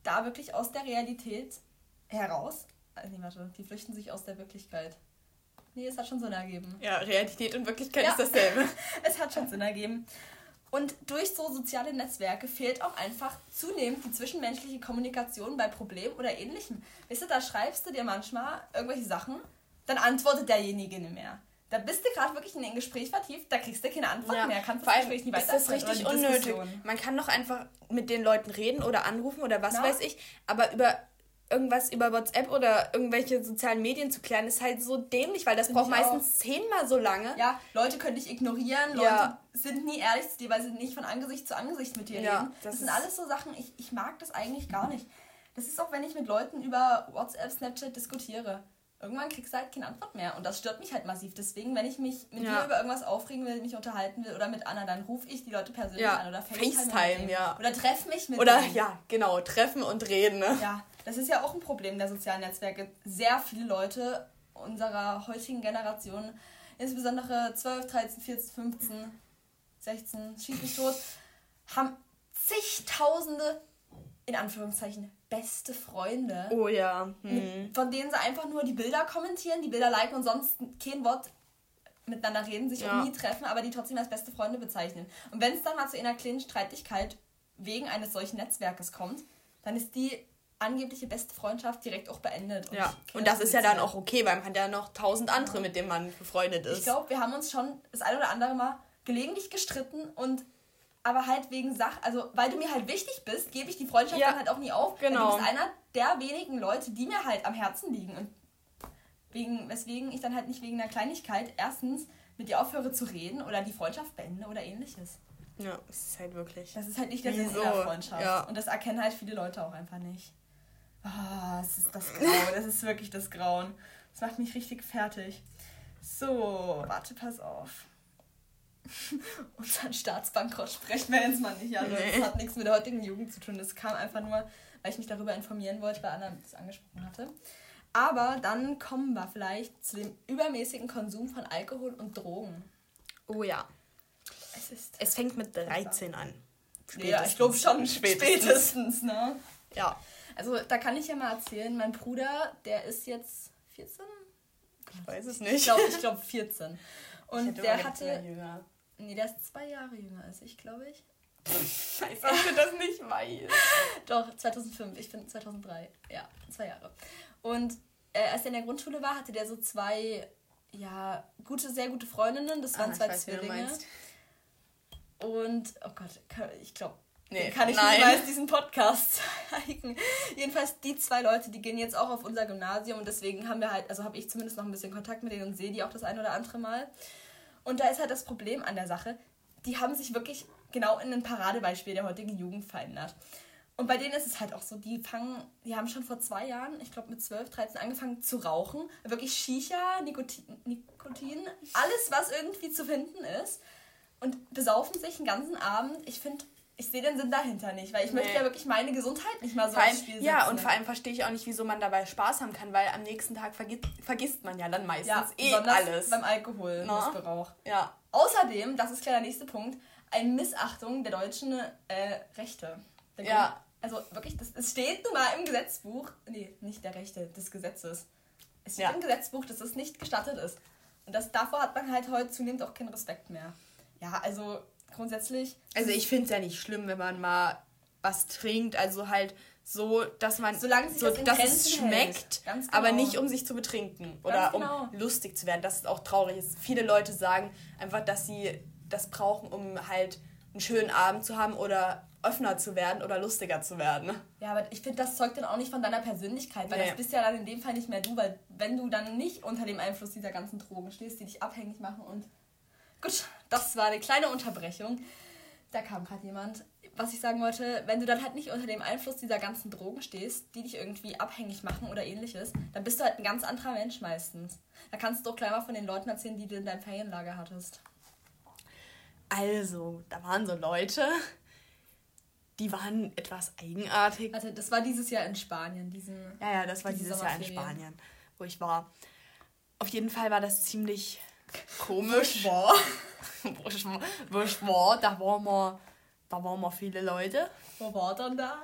da wirklich aus der Realität heraus. Äh, nee, warte, die flüchten sich aus der Wirklichkeit. Nee, es hat schon Sinn ergeben. Ja, Realität und Wirklichkeit ja. ist dasselbe. es hat schon Sinn ergeben. Und durch so soziale Netzwerke fehlt auch einfach zunehmend die zwischenmenschliche Kommunikation bei Problemen oder ähnlichem. Weißt du, da schreibst du dir manchmal irgendwelche Sachen, dann antwortet derjenige nicht mehr. Da bist du gerade wirklich in ein Gespräch vertieft, da kriegst du keine Antwort ja, mehr, kannst das Gespräch nicht weiter. Das ist richtig unnötig. Man kann doch einfach mit den Leuten reden oder anrufen oder was Na? weiß ich, aber über irgendwas über WhatsApp oder irgendwelche sozialen Medien zu klären, ist halt so dämlich, weil das Find braucht meistens auch. zehnmal so lange. Ja, Leute können dich ignorieren, Leute ja. sind nie ehrlich zu dir, weil sie nicht von Angesicht zu Angesicht mit dir ja, reden. Das, das sind alles so Sachen, ich, ich mag das eigentlich gar nicht. Das ist auch, wenn ich mit Leuten über WhatsApp, Snapchat diskutiere irgendwann kriegst du halt keine Antwort mehr. Und das stört mich halt massiv. Deswegen, wenn ich mich mit ja. dir über irgendwas aufregen will, mich unterhalten will oder mit Anna, dann rufe ich die Leute persönlich an oder FaceTime, FaceTime ja. Oder treff mich mit Oder denen. ja, genau, treffen und reden. Ne? Ja, das ist ja auch ein Problem der sozialen Netzwerke. Sehr viele Leute unserer heutigen Generation, insbesondere 12, 13, 14, 15, 16, schieß mich tot, haben zigtausende, in Anführungszeichen, beste Freunde. Oh ja. Hm. von denen sie einfach nur die Bilder kommentieren, die Bilder liken und sonst kein Wort miteinander reden, sich ja. auch nie treffen, aber die trotzdem als beste Freunde bezeichnen. Und wenn es dann mal zu einer kleinen Streitigkeit wegen eines solchen Netzwerkes kommt, dann ist die angebliche beste Freundschaft direkt auch beendet. Und ja, und das ist ja dann auch okay, weil man hat ja noch tausend andere, mit denen man befreundet ist. Ich glaube, wir haben uns schon das ein oder andere Mal gelegentlich gestritten und aber halt wegen Sach, also weil du mir halt wichtig bist, gebe ich die Freundschaft ja, dann halt auch nie auf. Genau. Du bist einer der wenigen Leute, die mir halt am Herzen liegen und wegen, weswegen ich dann halt nicht wegen einer Kleinigkeit erstens mit dir aufhöre zu reden oder die Freundschaft beende oder ähnliches. Ja, es ist halt wirklich. Das ist halt nicht der Sinn so. der Freundschaft. Ja. Und das erkennen halt viele Leute auch einfach nicht. Oh, das ist das Grauen. das ist wirklich das Grauen. Das macht mich richtig fertig. So, warte, pass auf. unseren Staatsbankrott sprechen wir jetzt mal nicht. Also nee. das hat nichts mit der heutigen Jugend zu tun. Das kam einfach nur, weil ich mich darüber informieren wollte, weil Anna das angesprochen hatte. Aber dann kommen wir vielleicht zu dem übermäßigen Konsum von Alkohol und Drogen. Oh ja. Es, ist es fängt mit 13 an. Spätestens. Ja, ich glaube schon spätestens. spätestens, ne? Ja. Also da kann ich ja mal erzählen, mein Bruder, der ist jetzt 14? Ich weiß es nicht. Ich glaube ich glaub 14. Und der hatte. Nee, der ist zwei Jahre jünger als ich, glaube ich. Scheiße, dass du das nicht weißt. Doch, 2005. Ich bin 2003. Ja, zwei Jahre. Und äh, als er in der Grundschule war, hatte der so zwei, ja, gute, sehr gute Freundinnen. Das waren ah, zwei Zwillinge. Und, oh Gott, ich glaube, Nee, kann ich nein. niemals diesen Podcast zeigen. Jedenfalls die zwei Leute, die gehen jetzt auch auf unser Gymnasium und deswegen haben wir halt, also habe ich zumindest noch ein bisschen Kontakt mit denen und sehe die auch das ein oder andere Mal. Und da ist halt das Problem an der Sache, die haben sich wirklich genau in ein Paradebeispiel der heutigen Jugend verändert. Und bei denen ist es halt auch so, die fangen, die haben schon vor zwei Jahren, ich glaube mit 12, 13 angefangen zu rauchen. Wirklich Shisha, Nikotin, Nikotin, alles, was irgendwie zu finden ist. Und besaufen sich den ganzen Abend. Ich finde, ich sehe den Sinn dahinter nicht, weil ich nee. möchte ja wirklich meine Gesundheit nicht mal so allem, Spiel setzen. Ja, und vor allem verstehe ich auch nicht, wieso man dabei Spaß haben kann, weil am nächsten Tag vergisst, vergisst man ja dann meistens ja, eh alles. beim Alkoholmissbrauch. Ja. Außerdem, das ist klar der nächste Punkt, eine Missachtung der deutschen äh, Rechte. Der ja. Also wirklich, das, es steht nun mal im Gesetzbuch, nee, nicht der Rechte, des Gesetzes. Es steht Ja. im Gesetzbuch, dass es nicht gestattet ist. Und das, davor hat man halt heute zunehmend auch keinen Respekt mehr. Ja, also grundsätzlich. Also ich finde es ja nicht schlimm, wenn man mal was trinkt. Also halt so, dass man Solange so, das dass es Grenzen schmeckt, Ganz aber genau. nicht um sich zu betrinken oder genau. um lustig zu werden. Das ist auch traurig. ist. Viele Leute sagen einfach, dass sie das brauchen, um halt einen schönen Abend zu haben oder offener zu werden oder lustiger zu werden. Ja, aber ich finde, das zeugt dann auch nicht von deiner Persönlichkeit, weil Nee. das bist ja dann in dem Fall nicht mehr du, weil wenn du dann nicht unter dem Einfluss dieser ganzen Drogen stehst, die dich abhängig machen und. Gut, das war eine kleine Unterbrechung. Da kam gerade jemand. Was ich sagen wollte, wenn du dann halt nicht unter dem Einfluss dieser ganzen Drogen stehst, die dich irgendwie abhängig machen oder ähnliches, dann bist du halt ein ganz anderer Mensch meistens. Da kannst du doch gleich mal von den Leuten erzählen, die du in deinem Ferienlager hattest. Also, da waren so Leute, die waren etwas eigenartig. Also, das war dieses Jahr in Spanien, diesen. Ja, ja, das war Diese dieses Jahr in. Spanien, wo ich war. Auf jeden Fall war das ziemlich komisch. War- wo ich war, da waren wir, da waren wir viele Leute. Wo war dann da?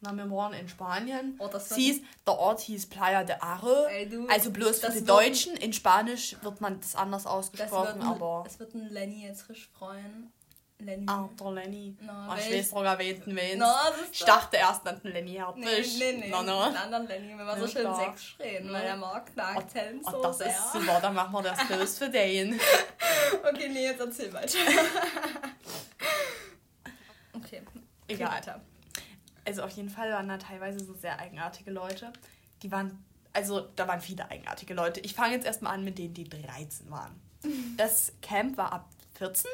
Na, wir waren in Spanien. Oh, das hieß, der Ort hieß Playa de Arre. Ey, du, also bloß für das die wird- Deutschen. In Spanisch wird man das anders Das ausgesprochen, wird, ein, aber... es wird ein Lenny jetzt frisch freuen. Lenny. Ah, der Lenny. Na, Ah, ich weiß sogar, wen du meinst. Ist Ich dachte erst an den Lenny Nee, Herbig. nee, nee. Na, Einen na. anderen Lenny, wenn wir so schön sächsisch reden, weil der mag den Akzent Oh, so das sehr. ist super, dann machen wir das bloß für den. Okay, nee, jetzt erzähl weiter. okay. Egal. Weiter. Also auf jeden Fall waren da teilweise so sehr eigenartige Leute. Die waren, also da waren viele eigenartige Leute. Ich fange jetzt erstmal an mit denen, die 13 waren. Das Camp war ab 14.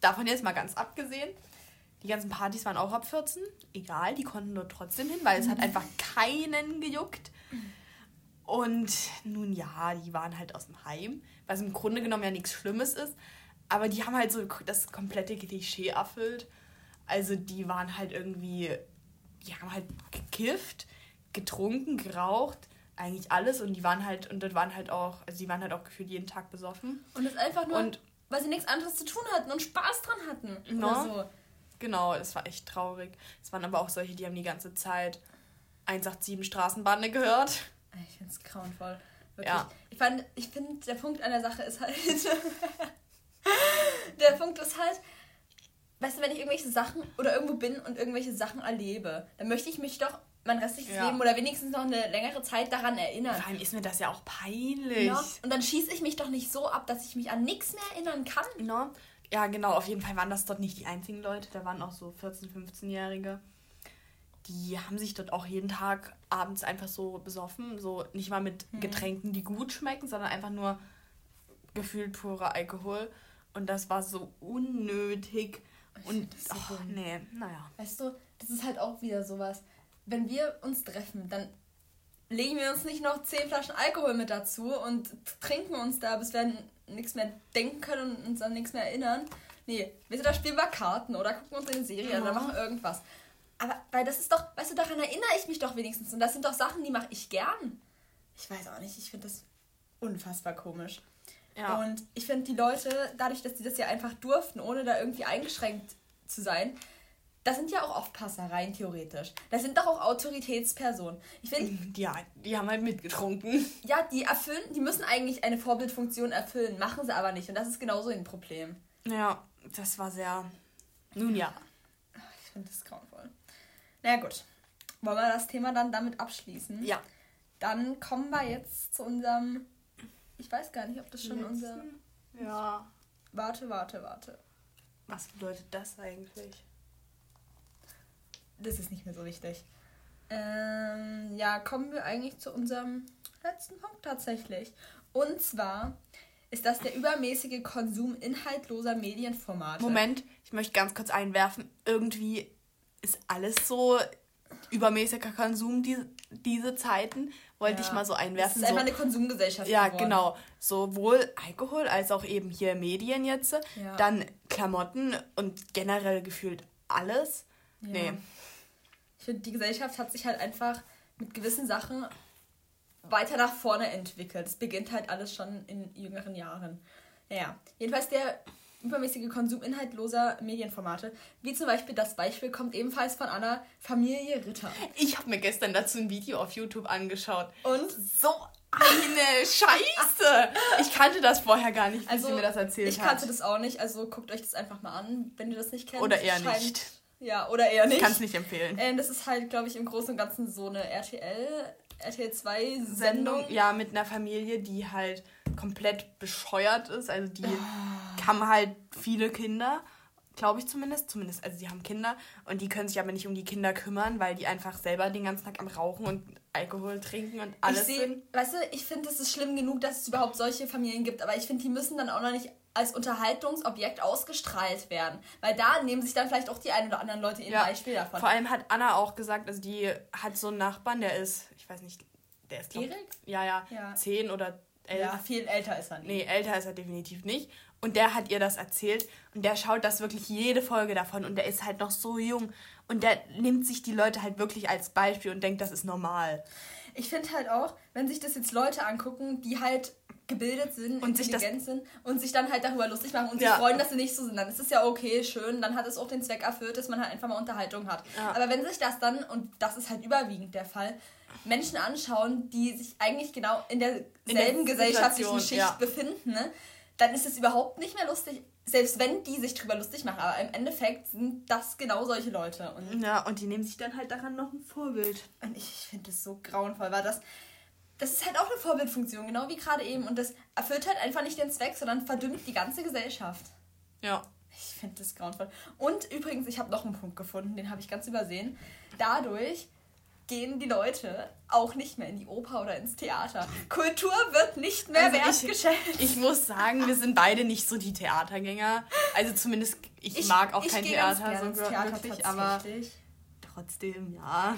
Davon jetzt mal ganz abgesehen. Die ganzen Partys waren auch ab 14. Egal, die konnten dort trotzdem hin, weil es hat einfach keinen gejuckt. Und nun ja, die waren halt aus dem Heim, was im Grunde genommen ja nichts Schlimmes ist. Aber die haben halt so das komplette Klischee erfüllt. Also die waren halt irgendwie, die haben halt gekifft, getrunken, geraucht, eigentlich alles. Und die waren halt, und das waren halt auch, also die waren halt auch gefühlt jeden Tag besoffen. Und das einfach nur, Und- weil sie nichts anderes zu tun hatten und Spaß dran hatten. Oder so. Genau, es war echt traurig. Es waren aber auch solche, die haben die ganze Zeit 187 Straßenbande gehört. Ich finde es grauenvoll. Wirklich. Ja. Ich, fand- ich finde, der Punkt an der Sache ist halt. der Punkt ist halt, weißt du, wenn ich irgendwelche Sachen oder irgendwo bin und irgendwelche Sachen erlebe, dann möchte ich mich doch mein restliches Ja. Leben oder wenigstens noch eine längere Zeit daran erinnern. Vor allem ist mir das ja auch peinlich. Ja? Und dann schieße ich mich doch nicht so ab, dass ich mich an nichts mehr erinnern kann. Ne? Ja, genau, auf jeden Fall waren das dort nicht die einzigen Leute. Da waren auch so 14-, 15-Jährige. Die haben sich dort auch jeden Tag abends einfach so besoffen. So nicht mal mit Mhm. Getränken, die gut schmecken, sondern einfach nur gefühlt purer Alkohol. Und das war so unnötig. Ich Und so dumm. nee, naja. Weißt du, das ist halt auch wieder sowas. Wenn wir uns treffen, dann legen wir uns nicht noch 10 Flaschen Alkohol mit dazu und trinken uns da, bis wir an nichts mehr denken können und uns an nichts mehr erinnern. Nee, du, da spielen wir Karten oder gucken uns eine Serie oder Ja. machen irgendwas. Aber, weil das ist doch, weißt du, daran erinnere ich mich doch wenigstens. Und das sind doch Sachen, die mache ich gern. Ich weiß auch nicht, ich finde das unfassbar komisch. Ja. Und ich finde, die Leute, dadurch, dass die das ja einfach durften, ohne da irgendwie eingeschränkt zu sein, das sind ja auch Aufpasser rein theoretisch. Das sind doch auch Autoritätspersonen. Ich finde, ja, die haben halt mitgetrunken. ja, die erfüllen, die müssen eigentlich eine Vorbildfunktion erfüllen, machen sie aber nicht. Und das ist genauso ein Problem. Ja, das war sehr. Nun ja. Ich finde das grauenvoll. Na ja, gut. Wollen wir das Thema dann damit abschließen? Ja. Dann kommen wir jetzt zu unserem. Ich weiß gar nicht, ob das schon unser. Ja. Warte, warte, warte. Was bedeutet das eigentlich? Das ist nicht mehr so wichtig. Ähm, ja, kommen wir eigentlich zu unserem letzten Punkt tatsächlich. Und zwar ist das der übermäßige Konsum inhaltloser Medienformate. Moment, ich möchte ganz kurz einwerfen. Irgendwie ist alles so übermäßiger Konsum die, diese Zeiten. Wollte Ja. ich mal so Es einwerfen. ist einfach so, eine Konsumgesellschaft ja, geworden. genau. Sowohl Alkohol als auch eben hier Medien jetzt. Ja. Dann Klamotten und generell gefühlt alles. Ja. Nee. Ich finde, die Gesellschaft hat sich halt einfach mit gewissen Sachen weiter nach vorne entwickelt. Es beginnt halt alles schon in jüngeren Jahren. Naja, jedenfalls der übermäßige Konsum inhaltloser Medienformate, wie zum Beispiel das Beispiel kommt ebenfalls von Anna Familie Ritter. Ich habe mir gestern dazu ein Video auf YouTube angeschaut. Und so eine Scheiße! Ich kannte das vorher gar nicht, also, sie mir das erzählt ich hat. Ich kannte das auch nicht, also guckt euch das einfach mal an, wenn ihr das nicht kennt. Oder eher Scheint, nicht. Ja, oder eher nicht. Ich kann es nicht empfehlen. Äh, das ist halt, glaube ich, im Großen und Ganzen so eine RTL, RTL 2 Sendung. Ja, mit einer Familie, die halt komplett bescheuert ist. Also die oh. haben halt viele Kinder, glaube ich zumindest. Zumindest, also sie haben Kinder und die können sich aber nicht um die Kinder kümmern, weil die einfach selber den ganzen Tag am Rauchen und Alkohol trinken und alles ich seh, sind. Weißt du, ich finde, es ist schlimm genug, dass es überhaupt solche Familien gibt, aber ich finde, die müssen dann auch noch nicht als Unterhaltungsobjekt ausgestrahlt werden. Weil da nehmen sich dann vielleicht auch die ein oder anderen Leute ein ja, Beispiel davon. Vor allem hat Anna auch gesagt, also die hat so einen Nachbarn, der ist, ich weiß nicht, der ist glaub, Erik? Ja, ja, ja, zehn oder elf. Ja, viel älter ist er nicht. Nee, älter ist er definitiv nicht. Und der hat ihr das erzählt und der schaut das wirklich jede Folge davon und der ist halt noch so jung und der nimmt sich die Leute halt wirklich als Beispiel und denkt, das ist normal. Ich finde halt auch, wenn sich das jetzt Leute angucken, die halt gebildet sind, und intelligent sind und sich dann halt darüber lustig machen und ja. sich freuen, dass sie nicht so sind, dann ist es ja okay, schön, dann hat es auch den Zweck erfüllt, dass man halt einfach mal Unterhaltung hat. Ja. Aber wenn sich das dann, und das ist halt überwiegend der Fall, Menschen anschauen, die sich eigentlich genau in derselben gesellschaftlichen Schicht ja. befinden, ne, dann ist es überhaupt nicht mehr lustig, selbst wenn die sich drüber lustig machen. Aber im Endeffekt sind das genau solche Leute. Und ja, und die nehmen sich dann halt daran noch ein Vorbild. Und ich finde das so grauenvoll, weil das das ist halt auch eine Vorbildfunktion, genau wie gerade eben. Und das erfüllt halt einfach nicht den Zweck, sondern verdümmt die ganze Gesellschaft. Ja. Ich finde das grauenvoll. Und übrigens, ich habe noch einen Punkt gefunden, den habe ich ganz übersehen. Dadurch gehen die Leute auch nicht mehr in die Oper oder ins Theater. Kultur wird nicht mehr also wertgeschätzt. Ich, ich, muss sagen, wir sind beide nicht so die Theatergänger. Also zumindest, ich, ich mag auch ich kein Theater so Theater wirklich, aber trotzdem, ja.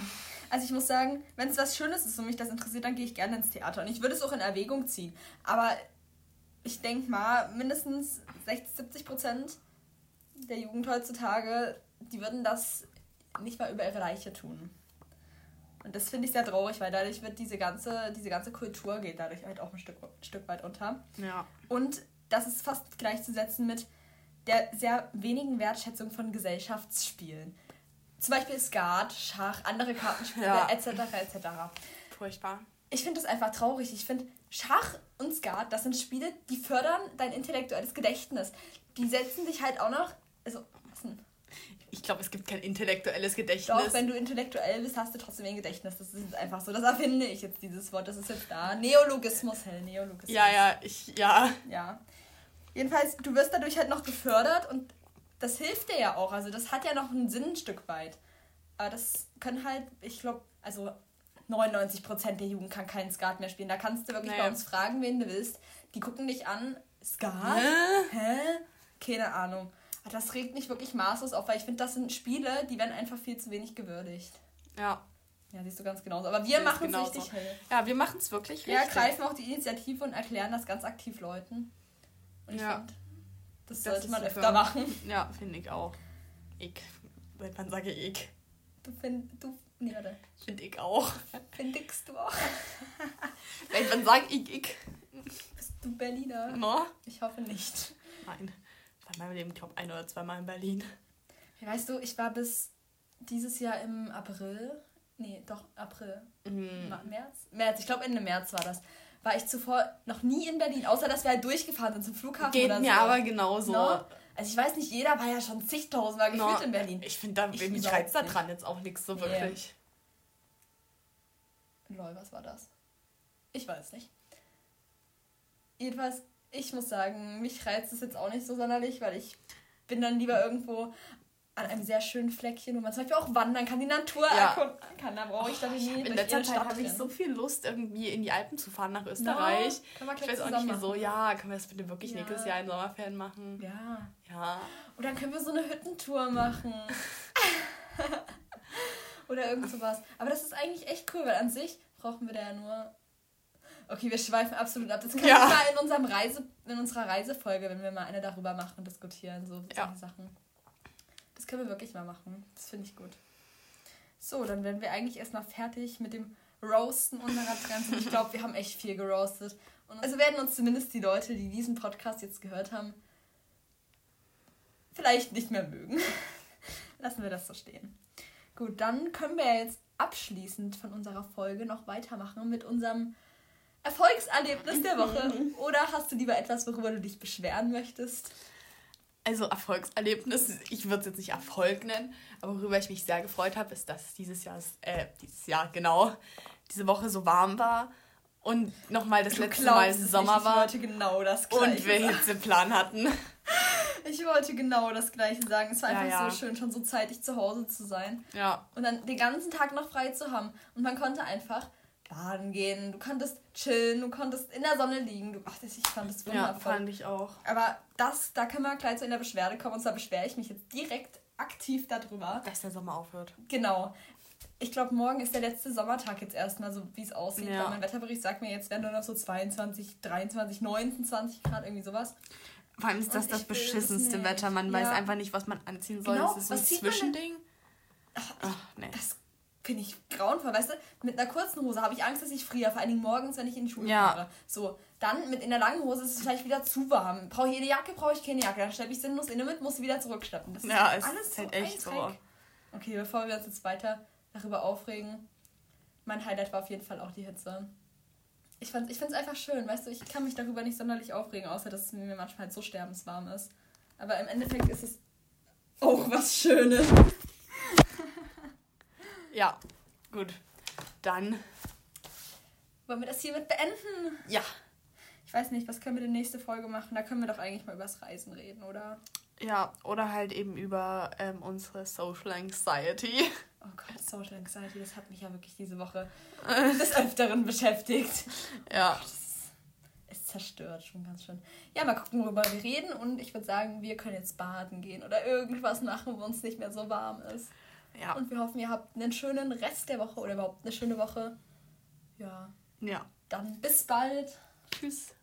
Also ich muss sagen, wenn es was Schönes ist und mich das interessiert, dann gehe ich gerne ins Theater. Und ich würde es auch in Erwägung ziehen. Aber ich denke mal, mindestens 60, 70 Prozent der Jugend heutzutage, die würden das nicht mal über ihre Leiche tun. Und das finde ich sehr traurig, weil dadurch wird diese ganze, diese ganze Kultur geht dadurch halt auch ein Stück, ein Stück weit unter. Ja. Und das ist fast gleichzusetzen mit der sehr wenigen Wertschätzung von Gesellschaftsspielen. Zum Beispiel Skat, Schach, andere Kartenspiele, ja. etc. etc. Furchtbar. Ich finde das einfach traurig. Ich finde, Schach und Skat, das sind Spiele, die fördern dein intellektuelles Gedächtnis. Die setzen dich halt auch noch. Also, was denn? Ich glaube, es gibt kein intellektuelles Gedächtnis. Doch, wenn du intellektuell bist, hast du trotzdem ein Gedächtnis. Das ist einfach so. Das erfinde ich jetzt, dieses Wort. Das ist jetzt da. Neologismus, hell, Neologismus. Ja, ja, ich, ja. Ja. Jedenfalls, du wirst dadurch halt noch gefördert und das hilft dir ja auch. Also das hat ja noch einen Sinn ein Stück weit. Aber das können halt, ich glaube, also 99% der Jugend kann keinen Skat mehr spielen. Da kannst du wirklich naja. bei uns fragen, wen du willst. Die gucken dich an. Skat? Hä? Hä? Keine Ahnung. Aber das regt mich wirklich maßlos auf, weil ich finde, das sind Spiele, die werden einfach viel zu wenig gewürdigt. Ja. Ja, siehst du ganz genauso. Aber wir machen es richtig hell. Ja, wir machen es wirklich richtig. Wir greifen auch die Initiative und erklären das ganz aktiv Leuten. Und ich ja. finde, das, das sollte man öfter super. machen. Ja, finde ich auch. Ich. Wann sage ich? Du findest. Du. Nee, warte. Find ich auch. Findest du auch? Wann sage ich ich? Bist du Berliner? No? Ich hoffe nicht. Nein. Ich war in meinem Leben, glaube ein oder zweimal in Berlin. Weißt du, ich war bis dieses Jahr im April. Nee, doch, April. Mhm. März? März, ich glaube Ende März war das war ich zuvor noch nie in Berlin, außer dass wir halt durchgefahren sind zum Flughafen Geht oder mir so. aber genauso. No? Also ich weiß nicht, jeder war ja schon zigtausendmal gefühlt no. in Berlin. Ich finde, da ich mich reizt da dran jetzt auch nichts so nee. wirklich. Lol, was war das? Ich weiß nicht. Jedenfalls, ich muss sagen, mich reizt es jetzt auch nicht so sonderlich, weil ich bin dann lieber irgendwo an einem sehr schönen Fleckchen, wo man zum Beispiel auch wandern kann, die Natur ja. erkunden kann. Da brauche ich dann nie In letzter Zeit habe ich so viel Lust, irgendwie in die Alpen zu fahren nach Österreich. No, ich weiß auch nicht wieso. Ja, können wir das bitte wirklich ja. nächstes Jahr in Sommerferien machen? Ja. Ja. Und dann können wir so eine Hüttentour machen. Oder irgend sowas. Aber das ist eigentlich echt cool, weil an sich brauchen wir da ja nur Okay, wir schweifen absolut ab. Das können ja. wir mal in, unserem Reise, in unserer Reisefolge, wenn wir mal eine darüber machen und diskutieren, so ja. Sachen. Das können wir wirklich mal machen. Das finde ich gut. So, dann werden wir eigentlich erstmal fertig mit dem Roasten unserer Trends. Ich glaube, wir haben echt viel geroastet. Und also werden uns zumindest die Leute, die diesen Podcast jetzt gehört haben, vielleicht nicht mehr mögen. Lassen wir das so stehen. Gut, dann können wir jetzt abschließend von unserer Folge noch weitermachen mit unserem Erfolgserlebnis der Woche. Oder hast du lieber etwas, worüber du dich beschweren möchtest? Also Erfolgserlebnis, ich würde es jetzt nicht Erfolg nennen, aber worüber ich mich sehr gefreut habe, ist, dass dieses Jahr, äh, dieses Jahr genau, diese Woche so warm war und nochmal das du letzte Mal Sommer war. Ich wollte genau das Gleiche Und wir Hitzeplan hatten. Ich wollte genau das Gleiche sagen. Es war einfach ja, ja. so schön, schon so zeitig zu Hause zu sein. Ja. Und dann den ganzen Tag noch frei zu haben. Und man konnte einfach baden gehen, du konntest chillen, du konntest in der Sonne liegen. Du, ach, das, ich fand das wundervoll. Ja, fand ich auch. Aber das, da können wir gleich in der Beschwerde kommen. Und zwar beschwere ich mich jetzt direkt aktiv darüber. Dass der Sommer aufhört. Genau. Ich glaube, morgen ist der letzte Sommertag jetzt erstmal, so wie es aussieht. Ja. Weil mein Wetterbericht sagt mir, jetzt werden nur noch so 22, 23, 19, 20 Grad, irgendwie sowas. Vor allem ist das das beschissenste Wetter. Man ja. weiß einfach nicht, was man anziehen soll. Genau, es ist so ein Zwischending. Ach, Ach, nee. Das finde ich grauenvoll, weißt du? Mit einer kurzen Hose habe ich Angst, dass ich friere, vor allen Dingen morgens, wenn ich in die Schule ja. fahre. So, dann mit in der langen Hose ist es vielleicht wieder zu warm. Brauche ich eine Jacke, brauche ich keine Jacke. Dann schleppe ich sinnlos in mit, muss sie wieder zurückschleppen. Das ja, ist alles halt so echt so. Okay, bevor wir uns jetzt weiter darüber aufregen, mein Highlight war auf jeden Fall auch die Hitze. Ich, ich finde es einfach schön, weißt du, ich kann mich darüber nicht sonderlich aufregen, außer dass es mir manchmal halt so sterbenswarm ist. Aber im Endeffekt ist es auch was Schönes. Ja, gut. Dann. Wollen wir das hiermit beenden? Ja. Ich weiß nicht, was können wir in der nächsten Folge machen? Da können wir doch eigentlich mal übers Reisen reden, oder? Ja, oder halt eben über ähm, unsere Social Anxiety. Oh Gott, Social Anxiety, das hat mich ja wirklich diese Woche des Öfteren beschäftigt. Ja. Das ist zerstört schon ganz schön. Ja, mal gucken, worüber wir reden. Und ich würde sagen, wir können jetzt baden gehen oder irgendwas machen, wo uns nicht mehr so warm ist. Ja. Und wir hoffen, ihr habt einen schönen Rest der Woche oder überhaupt eine schöne Woche. Ja. Ja. Dann bis bald. Tschüss.